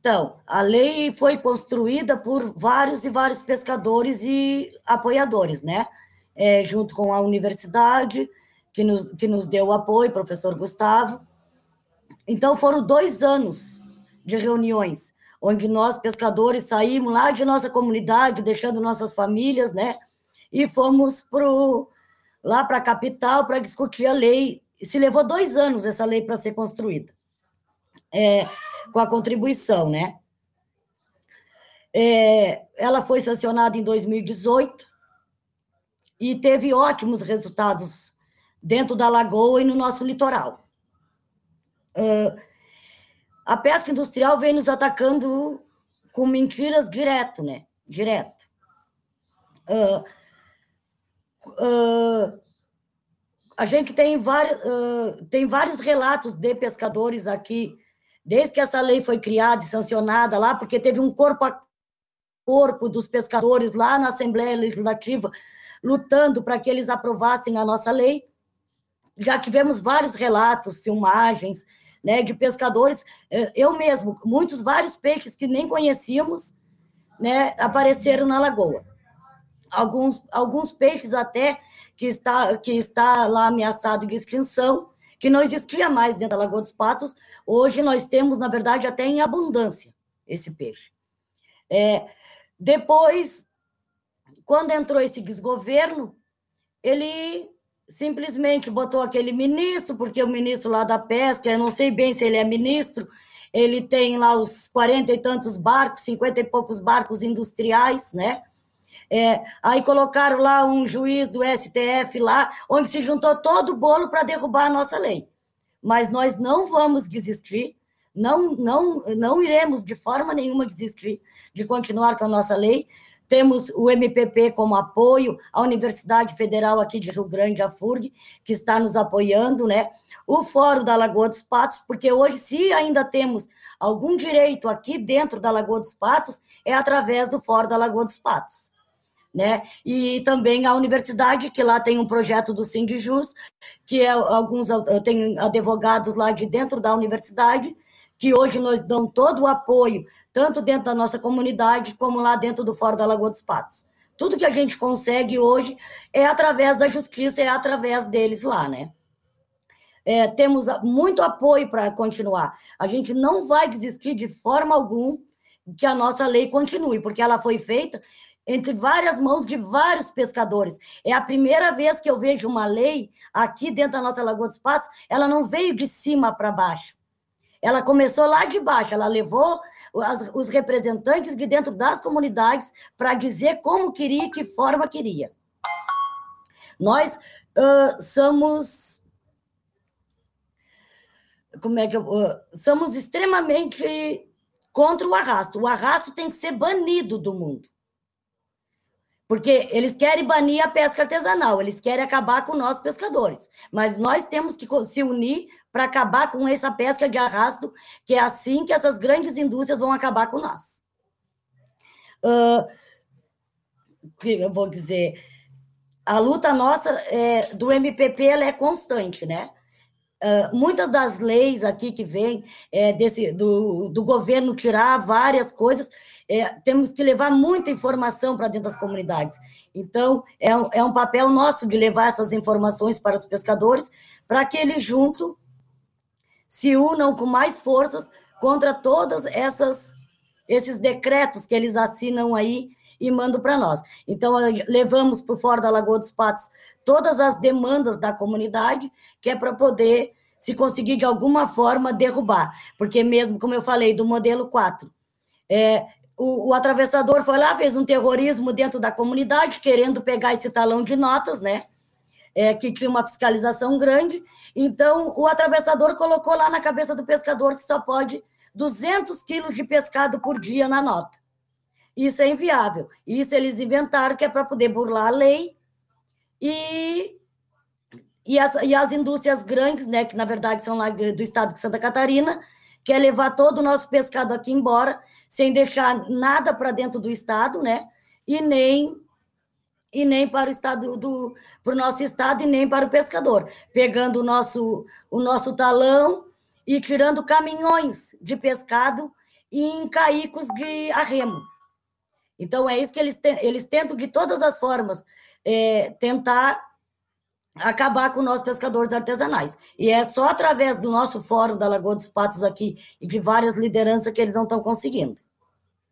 Então, a lei foi construída por vários e vários pescadores e apoiadores, né? É, junto com a universidade, que nos, que nos deu apoio, professor Gustavo. Então, foram dois anos de reuniões, onde nós, pescadores, saímos lá de nossa comunidade, deixando nossas famílias, né? E fomos pro, lá para a capital para discutir a lei. Se levou dois anos essa lei para ser construída, é, com a contribuição, né? É, ela foi sancionada em 2018 e teve ótimos resultados dentro da lagoa e no nosso litoral. Uh, a pesca industrial vem nos atacando com mentiras direto, né? Direto. Uh, a gente tem, vários, tem vários relatos de pescadores aqui, desde que essa lei foi criada e sancionada lá, porque teve um corpo a corpo dos pescadores lá na Assembleia Legislativa lutando para que eles aprovassem a nossa lei já tivemos vários relatos, filmagens, né, de pescadores, eh, eu mesmo, muitos, vários peixes que nem conhecíamos, né, apareceram na lagoa. Alguns, alguns peixes até que está, que está lá ameaçado de extinção, que não existia mais dentro da Lagoa dos Patos, hoje nós temos, na verdade, até em abundância esse peixe. É, depois, quando entrou esse desgoverno, ele simplesmente botou aquele ministro, porque o ministro lá da pesca, eu não sei bem se ele é ministro, ele tem lá os quarenta e tantos barcos, cinquenta e poucos barcos industriais, né? É, aí colocaram lá um juiz do STF lá, onde se juntou todo o bolo para derrubar a nossa lei. Mas nós não vamos desistir, não, não, não iremos de forma nenhuma desistir de continuar com a nossa lei, temos o MPP como apoio, a Universidade Federal aqui de Rio Grande, a FURG, que está nos apoiando, né? O Fórum da Lagoa dos Patos, porque hoje, se ainda temos algum direito aqui dentro da Lagoa dos Patos, é através do Fórum da Lagoa dos Patos. Né? E também a universidade, que lá tem um projeto do Sindjus, que é alguns tem advogados lá de dentro da universidade, que hoje nós dão todo o apoio tanto dentro da nossa comunidade como lá dentro do Fórum da Lagoa dos Patos. Tudo que a gente consegue hoje é através da justiça, é através deles lá, né? É, temos muito apoio para continuar. A gente não vai desistir de forma alguma que a nossa lei continue, porque ela foi feita entre várias mãos de vários pescadores. É a primeira vez que eu vejo uma lei aqui dentro da nossa Lagoa dos Patos, ela não veio de cima para baixo. Ela começou lá de baixo, ela levou os representantes de dentro das comunidades para dizer como queria e que forma queria. Nós uh, somos. Como é que eu. Uh, somos extremamente contra o arrasto. O arrasto tem que ser banido do mundo. Porque eles querem banir a pesca artesanal, eles querem acabar com nós pescadores. Mas nós temos que se unir para acabar com essa pesca de arrasto, que é assim que essas grandes indústrias vão acabar com nós. Uh, eu vou dizer, a luta nossa é, do MPP ela é constante, né? Uh, muitas das leis aqui que vêm é, do, do governo tirar várias coisas, é, temos que levar muita informação para dentro das comunidades. Então, é um, é um papel nosso de levar essas informações para os pescadores, para que eles junto se unam com mais forças contra todas essas esses decretos que eles assinam aí e mandam para nós. Então, levamos para fora da Lagoa dos Patos todas as demandas da comunidade, que é para poder se conseguir de alguma forma derrubar. Porque mesmo, como eu falei, do modelo 4, é, o, o, atravessador foi lá, fez um terrorismo dentro da comunidade, querendo pegar esse talão de notas, né? É, que tinha uma fiscalização grande. Então, o atravessador colocou lá na cabeça do pescador que só pode 200 quilos de pescado por dia na nota. Isso é inviável. Isso eles inventaram que é para poder burlar a lei e, e, as, e as indústrias grandes, né, que na verdade são lá do estado de Santa Catarina, quer levar todo o nosso pescado aqui embora sem deixar nada para dentro do estado, né? E nem e nem para o estado do para o nosso estado e nem para o pescador, pegando o nosso o nosso talão e tirando caminhões de pescado em caicos de arremo. Então é isso que eles eles tentam de todas as formas é, tentar acabar com nós pescadores artesanais. E é só através do nosso fórum da Lagoa dos Patos aqui e de várias lideranças que eles não estão conseguindo.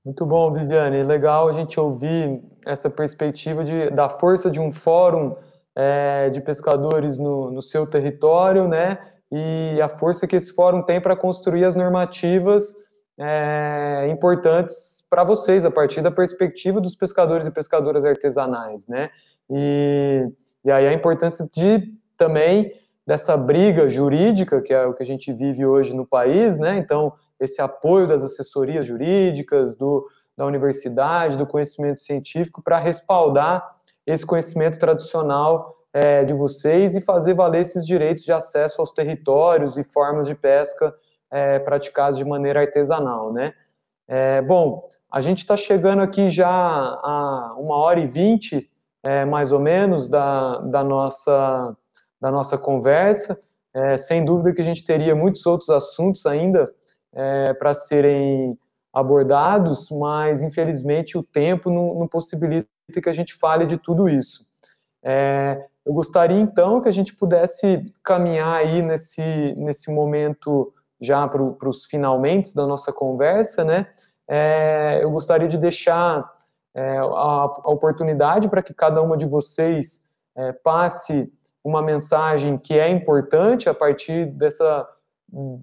Muito bom, Viviane. Legal a gente ouvir essa perspectiva de, da força de um fórum é, de pescadores no, no seu território, né? E a força que esse fórum tem para construir as normativas é, importantes para vocês, a partir da perspectiva dos pescadores e pescadoras artesanais, né? E, e aí a importância de também dessa briga jurídica, que é o que a gente vive hoje no país, né? Então, esse apoio das assessorias jurídicas, do, da universidade, do conhecimento científico, para respaldar esse conhecimento tradicional é, de vocês e fazer valer esses direitos de acesso aos territórios e formas de pesca é, praticadas de maneira artesanal, né? É, bom, a gente está chegando aqui já a uma hora e vinte, é, mais ou menos, da, da, nossa, da nossa conversa. É, sem dúvida que a gente teria muitos outros assuntos ainda é, para serem abordados, mas infelizmente o tempo não, não, possibilita que a gente fale de tudo isso. É, eu gostaria então que a gente pudesse caminhar aí nesse, nesse momento já para os finalmente da nossa conversa, né? É, eu gostaria de deixar é, a, a, oportunidade para que cada uma de vocês é, passe uma mensagem que é importante a partir dessa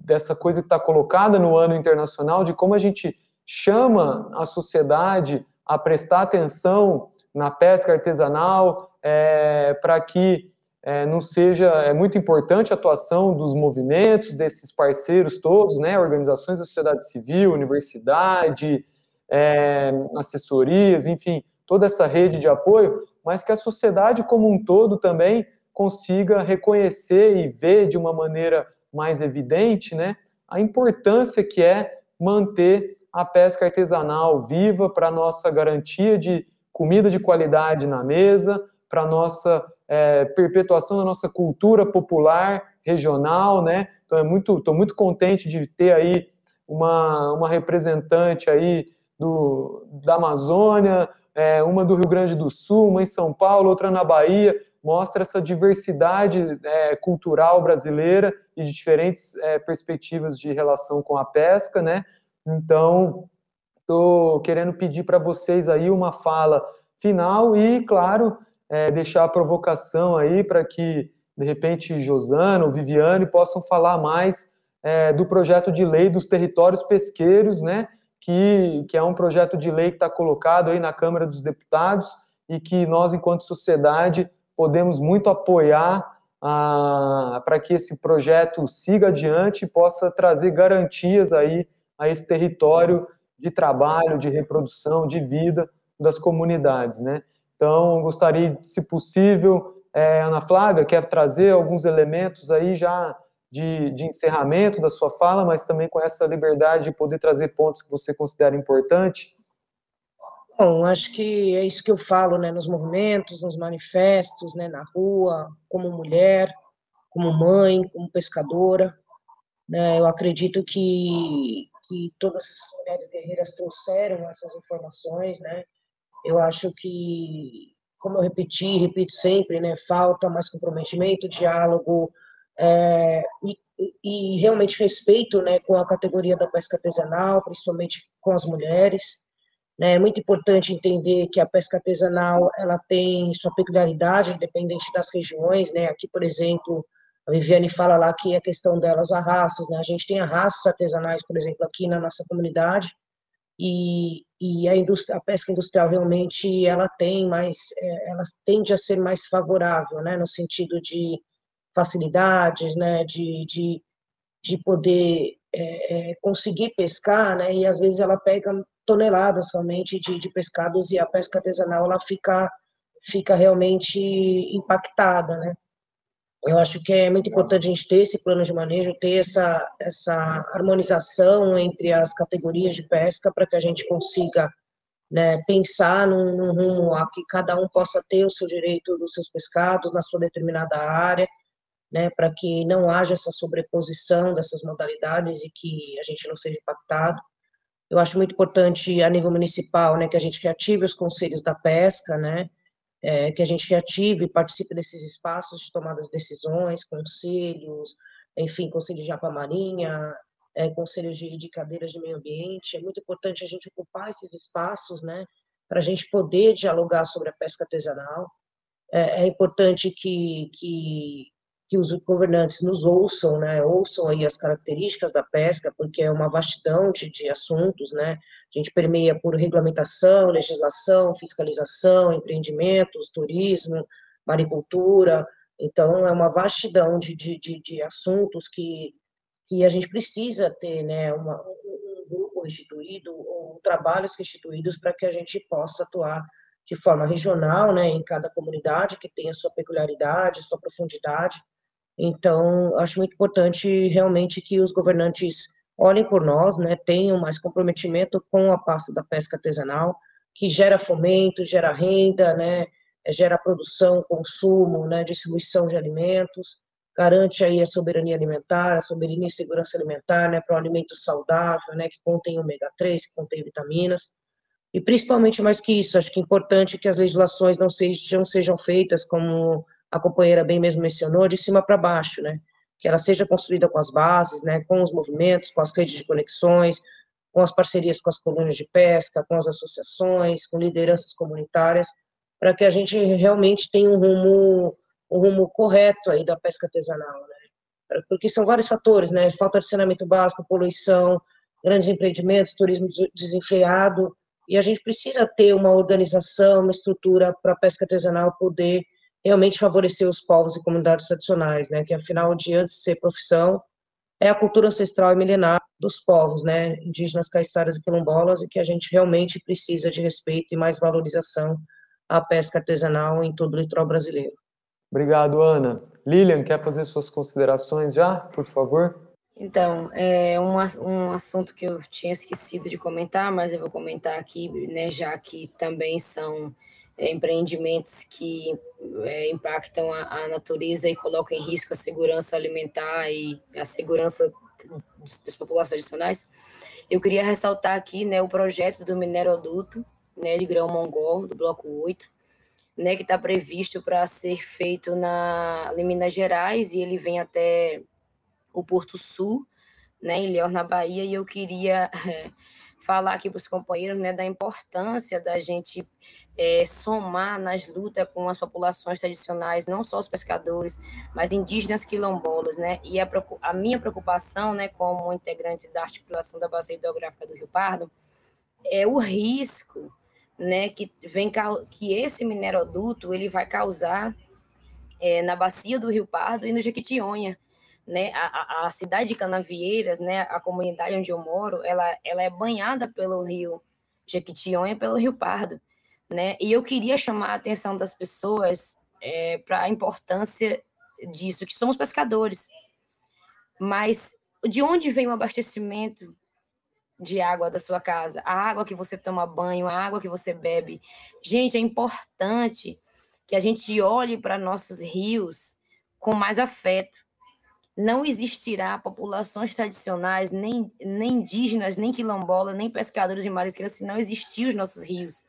dessa coisa que está colocada no ano internacional, de como a gente chama a sociedade a prestar atenção na pesca artesanal, é, para que é, não seja é muito importante a atuação dos movimentos desses parceiros todos, né, organizações da sociedade civil, universidade, é, assessorias, enfim, toda essa rede de apoio, mas que a sociedade como um todo também consiga reconhecer e ver de uma maneira mais evidente, né, a importância que é manter a pesca artesanal viva para nossa garantia de comida de qualidade na mesa, para nossa é, perpetuação da nossa cultura popular regional, né? Então é muito, estou muito contente de ter aí uma, uma representante aí do, da Amazônia, é, uma do Rio Grande do Sul, uma em São Paulo, outra na Bahia, mostra essa diversidade é, cultural brasileira e de diferentes é, perspectivas de relação com a pesca, né? Então, estou querendo pedir para vocês aí uma fala final e, claro, é, deixar a provocação aí para que, de repente, Josana ou Viviane possam falar mais é, do projeto de lei dos territórios pesqueiros, né? Que, que é um projeto de lei que está colocado aí na Câmara dos Deputados e que nós, enquanto sociedade, podemos muito apoiar ah, para que esse projeto siga adiante e possa trazer garantias aí a esse território de trabalho, de reprodução, de vida das comunidades, né? Então, gostaria, se possível, é, Ana Flávia, quer trazer alguns elementos aí já de, de encerramento da sua fala, mas também com essa liberdade de poder trazer pontos que você considera importante Bom, acho que é isso que eu falo, né, nos movimentos, nos manifestos, né, na rua, como mulher, como mãe, como pescadora, né, eu acredito que, que todas as mulheres guerreiras trouxeram essas informações, né? Eu acho que, como eu repeti, repito sempre, né? Falta mais comprometimento, diálogo é, e, e realmente respeito, né? Com a categoria da pesca artesanal, principalmente com as mulheres. Né? É muito importante entender que a pesca artesanal ela tem sua peculiaridade, independente das regiões. Né? Aqui, por exemplo, a Viviane fala lá que a questão delas, arrastos, né? A gente tem arrastos artesanais, por exemplo, aqui na nossa comunidade, e, e a, indústria, a pesca industrial realmente ela tem mais, é, ela tende a ser mais favorável, né? No sentido de facilidades, né? De, de, de poder é, é conseguir pescar, né? E às vezes ela pega toneladas somente de, de pescados e a pesca artesanal ela fica fica realmente impactada, né? Eu acho que é muito importante a gente ter esse plano de manejo, ter essa, essa harmonização entre as categorias de pesca para que a gente consiga né, pensar num, num, rumo a que cada um possa ter o seu direito dos seus pescados na sua determinada área, né, para que não haja essa sobreposição dessas modalidades e que a gente não seja impactado. Eu acho muito importante a nível municipal, né, que a gente reative os conselhos da pesca, né, é, que a gente reative e participe desses espaços de tomada de decisões, conselhos, enfim, conselho de Apamarinha, é, conselhos de, de cadeiras de meio ambiente. É muito importante a gente ocupar esses espaços, né, para a gente poder dialogar sobre a pesca artesanal. É, é importante que, que que os governantes nos ouçam, né, ouçam aí as características da pesca, porque é uma vastidão de, de assuntos, né, a gente permeia por regulamentação, legislação, fiscalização, empreendimentos, turismo, maricultura, então é uma vastidão de, de, de, de assuntos que, que a gente precisa ter, né, uma, um grupo instituído, ou trabalhos instituídos para que a gente possa atuar de forma regional, né, em cada comunidade que tenha sua peculiaridade, sua profundidade, então, acho muito importante realmente que os governantes olhem por nós, né, tenham mais comprometimento com a pasta da pesca artesanal, que gera fomento, gera renda, né, gera produção, consumo, né, distribuição de alimentos, garante aí a soberania alimentar, a soberania e segurança alimentar, né, para um alimento saudável, né, que contém ômega 3, que contém vitaminas, e principalmente mais que isso, acho que é importante que as legislações não sejam, sejam feitas como a companheira bem mesmo mencionou, de cima para baixo, né? Que ela seja construída com as bases, né? Com os movimentos, com as redes de conexões, com as parcerias com as colônias de pesca, com as associações, com lideranças comunitárias, para que a gente realmente tenha um rumo, um rumo correto aí da pesca artesanal, né? Porque são vários fatores, né? Falta de saneamento básico, poluição, grandes empreendimentos, turismo desenfreado, e a gente precisa ter uma organização, uma estrutura para a pesca artesanal poder realmente favorecer os povos e comunidades tradicionais, né, que afinal de antes de ser profissão, é a cultura ancestral e milenar dos povos, né, indígenas, caiçaras e quilombolas, e que a gente realmente precisa de respeito e mais valorização à pesca artesanal em todo o litoral brasileiro. Obrigado, Ana. Lilian, quer fazer suas considerações já, por favor? Então, é um, um assunto que eu tinha esquecido de comentar, mas eu vou comentar aqui, né, já que também são empreendimentos que é, impactam a, a, natureza e colocam em risco a segurança alimentar e a segurança das populações adicionais. Eu queria ressaltar aqui né, o projeto do mineroduto né, de grão mongol, do Bloco 8, né, que está previsto para ser feito na, em Minas Gerais e ele vem até o Porto Sul, né, em Leão, na Bahia, e eu queria é, falar aqui para os companheiros né, da importância da gente é, somar nas lutas com as populações tradicionais, não só os pescadores, mas indígenas quilombolas, né? E a, a minha preocupação, né, como integrante da articulação da base hidrográfica do Rio Pardo, é o risco, né, que vem que esse mineroduto ele vai causar é, na bacia do Rio Pardo e no Jequitinhonha, né, a, a, cidade de Canavieiras, né, a comunidade onde eu moro, ela, ela é banhada pelo rio Jequitinhonha, pelo Rio Pardo, né, e eu queria chamar a atenção das pessoas é, para a importância disso, que somos pescadores, mas de onde vem o abastecimento de água da sua casa? A água que você toma banho, a água que você bebe. Gente, é importante que a gente olhe para nossos rios com mais afeto, não existirá populações tradicionais, nem, nem indígenas, nem quilombola, nem pescadores e marisqueiros, se não existir os nossos rios.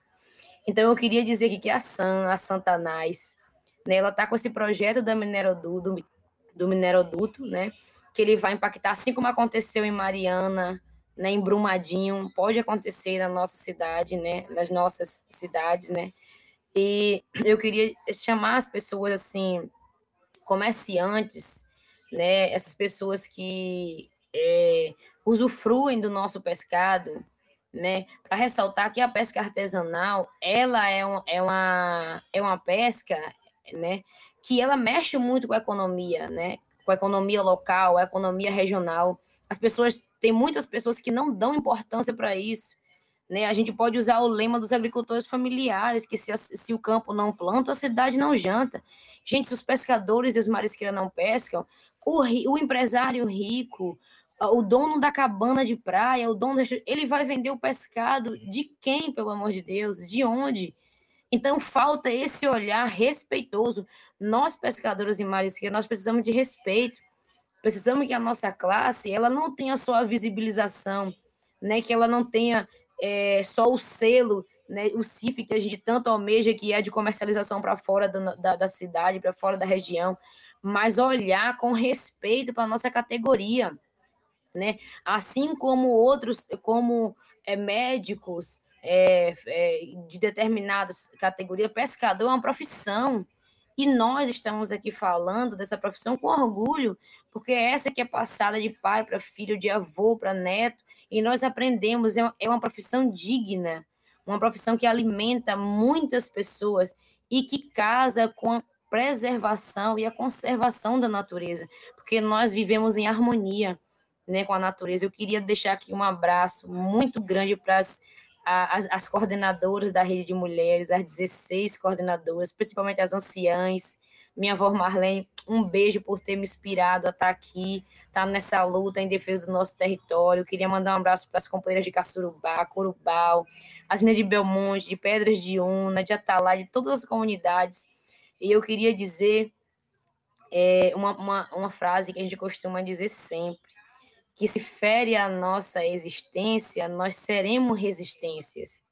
Então, eu queria dizer aqui que a SAM, a Santanás, né, ela está com esse projeto da minerodu, do, do mineroduto, né, que ele vai impactar, assim como aconteceu em Mariana, né, em Brumadinho, pode acontecer na nossa cidade, né, nas nossas cidades, né, e eu queria chamar as pessoas, assim, comerciantes, né, essas pessoas que é, usufruem do nosso pescado, né, para ressaltar que a pesca artesanal, ela é, um, é, uma, é uma pesca, né, que ela mexe muito com a economia, né, com a economia local, a economia regional. As pessoas, tem muitas pessoas que não dão importância para isso, né? A gente pode usar o lema dos agricultores familiares, que se, se o campo não planta, a cidade não janta. Gente, se os pescadores e as marisqueiras não pescam, o, o empresário rico, o dono da cabana de praia, o dono ele vai vender o pescado de quem, pelo amor de Deus? De onde? Então falta esse olhar respeitoso. Nós pescadores e marisqueiros, nós precisamos de respeito. Precisamos que a nossa classe, ela não tenha só a visibilização, né, que ela não tenha é, só o selo, né, o CIF que a gente tanto almeja, que é de comercialização para fora da, da, da cidade, para fora da região, mas olhar com respeito para a nossa categoria, né? Assim como outros, como é, médicos é, é, de determinadas categorias, pescador é uma profissão, e nós estamos aqui falando dessa profissão com orgulho, porque é essa que é passada de pai para filho, de avô para neto, e nós aprendemos, é, é uma profissão digna, uma profissão que alimenta muitas pessoas e que casa com a preservação e a conservação da natureza, porque nós vivemos em harmonia né, com a natureza. Eu queria deixar aqui um abraço muito grande para as as, as, coordenadoras da rede de mulheres, as 16 coordenadoras, principalmente as anciãs. Minha avó Marlene, um beijo por ter me inspirado a estar aqui, estar nessa luta em defesa do nosso território. Queria mandar um abraço para as companheiras de Caçurubá, Corubal, as meninas de Belmonte, de Pedras de Una, de Atalá, de todas as comunidades. E eu queria dizer é, uma, uma, uma frase que a gente costuma dizer sempre que se fere a nossa existência, nós seremos resistências.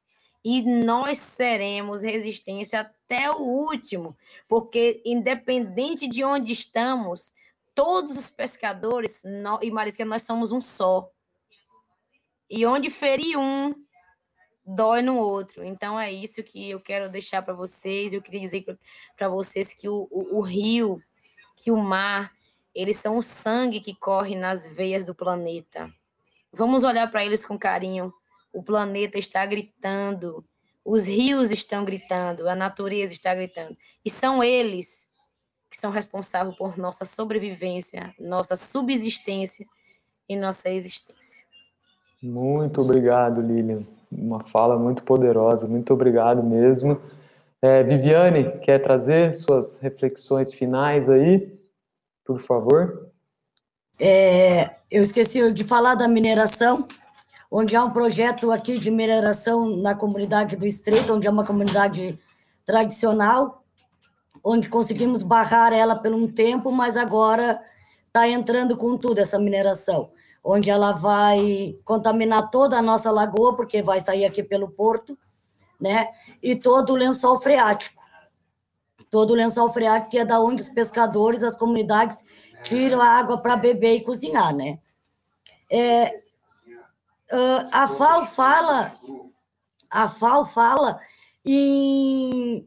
E nós seremos resistência até o último, porque independente de onde estamos, todos os pescadores e marisqueiros, nós somos um só. E onde ferir um, dói no outro. Então é isso que eu quero deixar para vocês. Eu queria dizer para vocês que o, o, o rio, que o mar, eles são o sangue que corre nas veias do planeta. Vamos olhar para eles com carinho. O planeta está gritando, os rios estão gritando, a natureza está gritando. E são eles que são responsáveis por nossa sobrevivência, nossa subsistência e nossa existência. Muito obrigado, Lilian. Uma fala muito poderosa. Muito obrigado mesmo. É, Viviane, quer trazer suas reflexões finais aí? Por favor. É, eu esqueci de falar da mineração, onde há um projeto aqui de mineração na comunidade do Estreito, onde é uma comunidade tradicional, onde conseguimos barrar ela por um tempo, mas agora está entrando com tudo essa mineração, onde ela vai contaminar toda a nossa lagoa, porque vai sair aqui pelo porto, né? E todo o lençol freático todo o lençol freático, que é da onde os pescadores, as comunidades, tiram a água para beber e cozinhar, né? É, uh, a FAO fala, a FAO fala em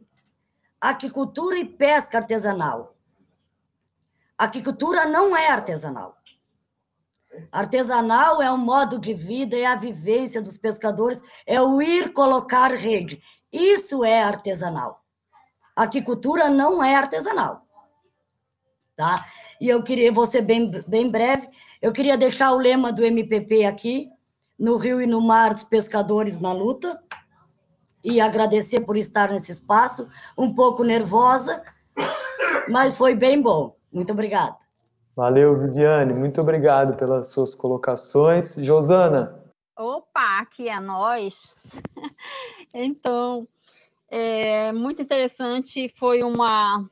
aquicultura e pesca artesanal. Aquicultura não é artesanal. Artesanal é um modo de vida, é a vivência dos pescadores, é o ir colocar rede. Isso é artesanal aquicultura não é artesanal. Tá? E eu queria, vou ser bem, bem breve, eu queria deixar o lema do MPP aqui, no rio e no mar dos pescadores na luta, e agradecer por estar nesse espaço, um pouco nervosa, mas foi bem bom. Muito obrigada. Valeu, Viviane, muito obrigado pelas suas colocações. Josana. Opa, aqui é nós. então, é muito interessante, foi uma.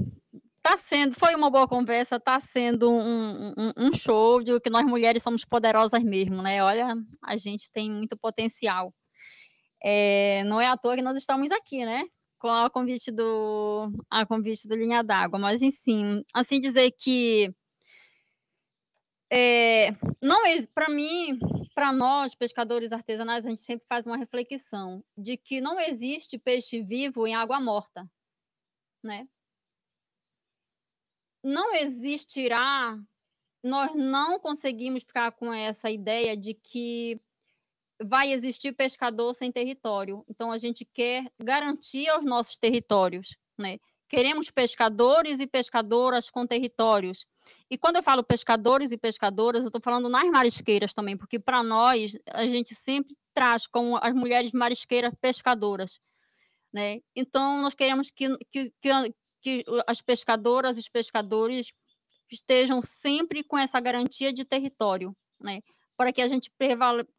Tá sendo, foi uma boa conversa, tá sendo um, um, um, show de que nós mulheres somos poderosas mesmo, né? Olha, a gente tem muito potencial. É, não é à toa que nós estamos aqui, né? Com a convite do, a convite do Linha d'Água, mas enfim, assim dizer que é, não para mim, para nós pescadores artesanais, a gente sempre faz uma reflexão de que não existe peixe vivo em água morta, né? Não existirá, nós não conseguimos ficar com essa ideia de que vai existir pescador sem território. Então a gente quer garantir aos nossos territórios, né? Queremos pescadores e pescadoras com territórios. E quando eu falo pescadores e pescadoras, eu estou falando nas marisqueiras também, porque para nós a gente sempre traz como as mulheres marisqueiras pescadoras. Né? Então, nós queremos que, que, que, que as pescadoras e os pescadores estejam sempre com essa garantia de território, né? para que a gente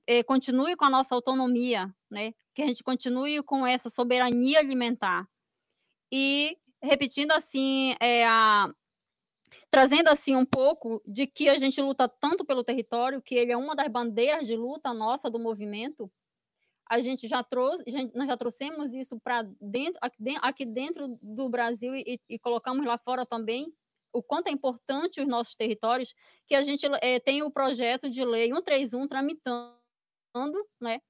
eh, continue com a nossa autonomia, né? que a gente continue com essa soberania alimentar. E repetindo assim, é, a, trazendo assim um pouco de que a gente luta tanto pelo território, que ele é uma das bandeiras de luta nossa do movimento. A gente já trouxe, gente, nós já trouxemos isso para dentro, aqui dentro do Brasil e, e, colocamos lá fora também o quanto é importante os nossos territórios, que a gente é, tem o projeto de lei 131 tramitando, né,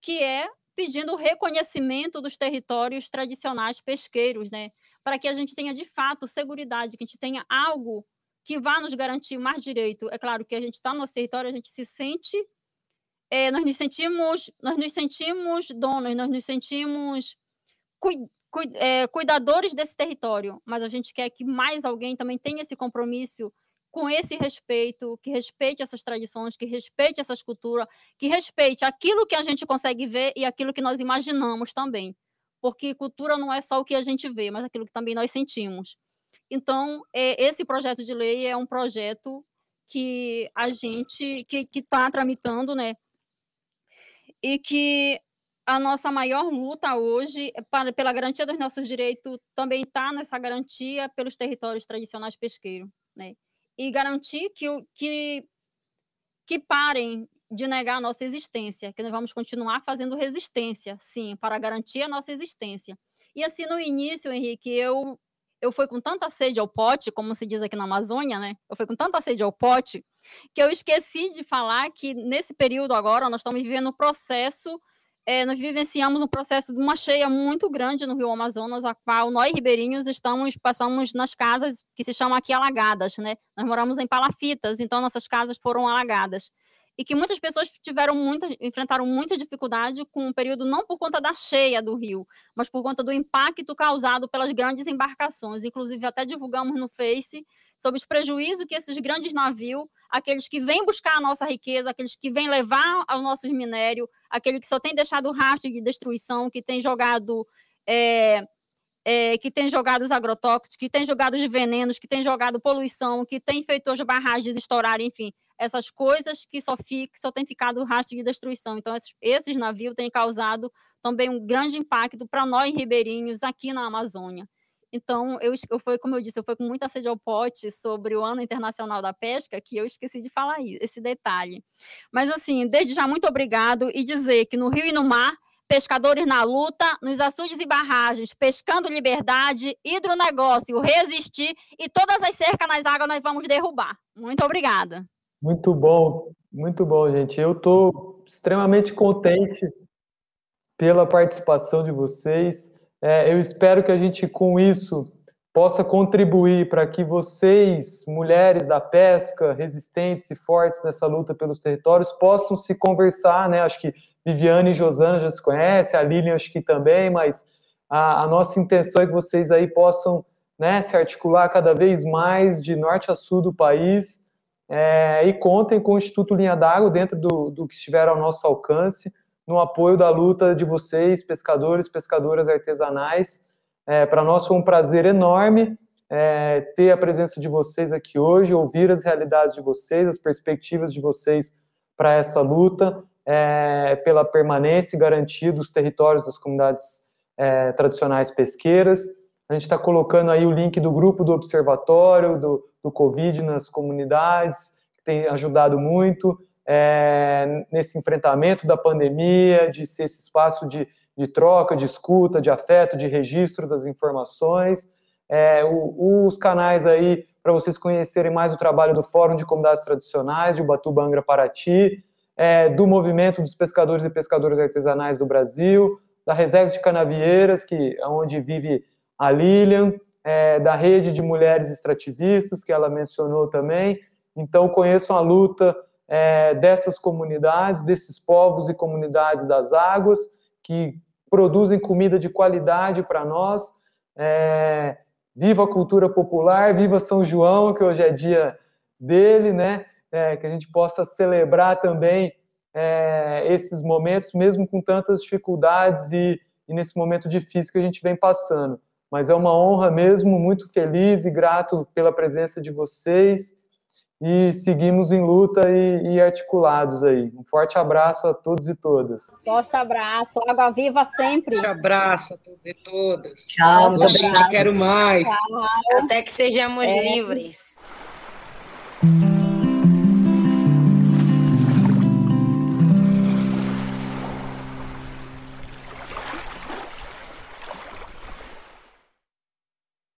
que é pedindo o reconhecimento dos territórios tradicionais pesqueiros, né, para que a gente tenha de fato segurança, que a gente tenha algo que vá nos garantir mais direito. É claro que a gente está no nosso território, a gente se sente, é, nós nos sentimos, nós nos sentimos donos, nós nos sentimos é, cuidadores desse território, mas a gente quer que mais alguém também tenha esse compromisso com esse respeito, que respeite essas tradições, que respeite essas culturas, que respeite aquilo que a gente consegue ver e aquilo que nós imaginamos também porque cultura não é só o que a gente vê, mas aquilo que também nós sentimos. Então, é, esse projeto de lei é um projeto que a gente que está tramitando, né? E que a nossa maior luta hoje é para, pela garantia dos nossos direitos também está nessa garantia pelos territórios tradicionais pesqueiros, né? E garantir que, que, que parem de negar a nossa existência, que nós vamos continuar fazendo resistência, sim, para garantir a nossa existência. E assim, no início, Henrique, eu eu fui com tanta sede ao pote, como se diz aqui na Amazônia, né? Eu fui com tanta sede ao pote, que eu esqueci de falar que nesse período agora nós estamos vivendo um processo, é, nós vivenciamos um processo de uma cheia muito grande no Rio Amazonas, a qual nós ribeirinhos estamos passamos nas casas que se chamam aqui alagadas, né? Nós moramos em palafitas, então nossas casas foram alagadas e que muitas pessoas tiveram muita, enfrentaram muita dificuldade com o período não por conta da cheia do rio, mas por conta do impacto causado pelas grandes embarcações. Inclusive até divulgamos no Face sobre os prejuízos que esses grandes navios, aqueles que vêm buscar a nossa riqueza, aqueles que vêm levar os nossos minérios, aquele que só tem deixado rastro de destruição, que tem jogado é, é, que tem jogado os agrotóxicos, que tem jogado os venenos, que tem jogado poluição, que tem feito as barragens estourarem, enfim essas coisas que só, fica, só tem ficado rastro de destruição. Então, esses, esses navios têm causado também um grande impacto para nós ribeirinhos aqui na Amazônia. Então, eu, eu foi como eu disse, eu fui com muita sede ao pote sobre o Ano Internacional da Pesca, que eu esqueci de falar esse detalhe. Mas, assim, desde já, muito obrigado e dizer que no rio e no mar, pescadores na luta, nos açudes e barragens, pescando liberdade, hidronegócio, resistir e todas as cercas nas águas nós vamos derrubar. Muito obrigada. Muito bom, muito bom, gente. Eu estou extremamente contente pela participação de vocês. É, eu espero que a gente, com isso, possa contribuir para que vocês, mulheres da pesca, resistentes e fortes nessa luta pelos territórios, possam se conversar, né? Acho que Viviane e Josana já se conhecem, a Lilian acho que também, mas a, a nossa intenção é que vocês aí possam né, se articular cada vez mais de norte a sul do país é, e contem com o Instituto Linha d'Água dentro do, do que estiver ao nosso alcance, no apoio da luta de vocês, pescadores, pescadoras artesanais. É, Para nós foi um prazer enorme é, ter a presença de vocês aqui hoje, ouvir as realidades de vocês, as perspectivas de vocês para essa luta, é, pela permanência e garantia dos territórios das comunidades é, tradicionais pesqueiras. A gente está colocando aí o link do grupo do observatório do, do Covid nas comunidades, que tem ajudado muito é, nesse enfrentamento da pandemia, de ser esse espaço de, de troca, de escuta, de afeto, de registro das informações. É, o, os canais aí para vocês conhecerem mais o trabalho do Fórum de Comunidades Tradicionais de Ubatuba Angra Paraty, é, do movimento dos pescadores e pescadoras artesanais do Brasil, da Reserva de Canavieiras, que é onde vive a Lilian, é, da rede de mulheres extrativistas, que ela mencionou também. Então, conheçam a luta é, dessas comunidades, desses povos e comunidades das águas, que produzem comida de qualidade para nós. É, viva a cultura popular, viva São João, que hoje é dia dele, né? É, que a gente possa celebrar também é, esses momentos, mesmo com tantas dificuldades e, e nesse momento difícil que a gente vem passando. Mas é uma honra mesmo, muito feliz e grato pela presença de vocês e seguimos em luta e, e, articulados aí. Um forte abraço a todos e todas. Forte abraço, água viva sempre. Forte abraço a todos e todas. Tchau, muito obrigado. quero mais. Tchau. Até que sejamos é. livres.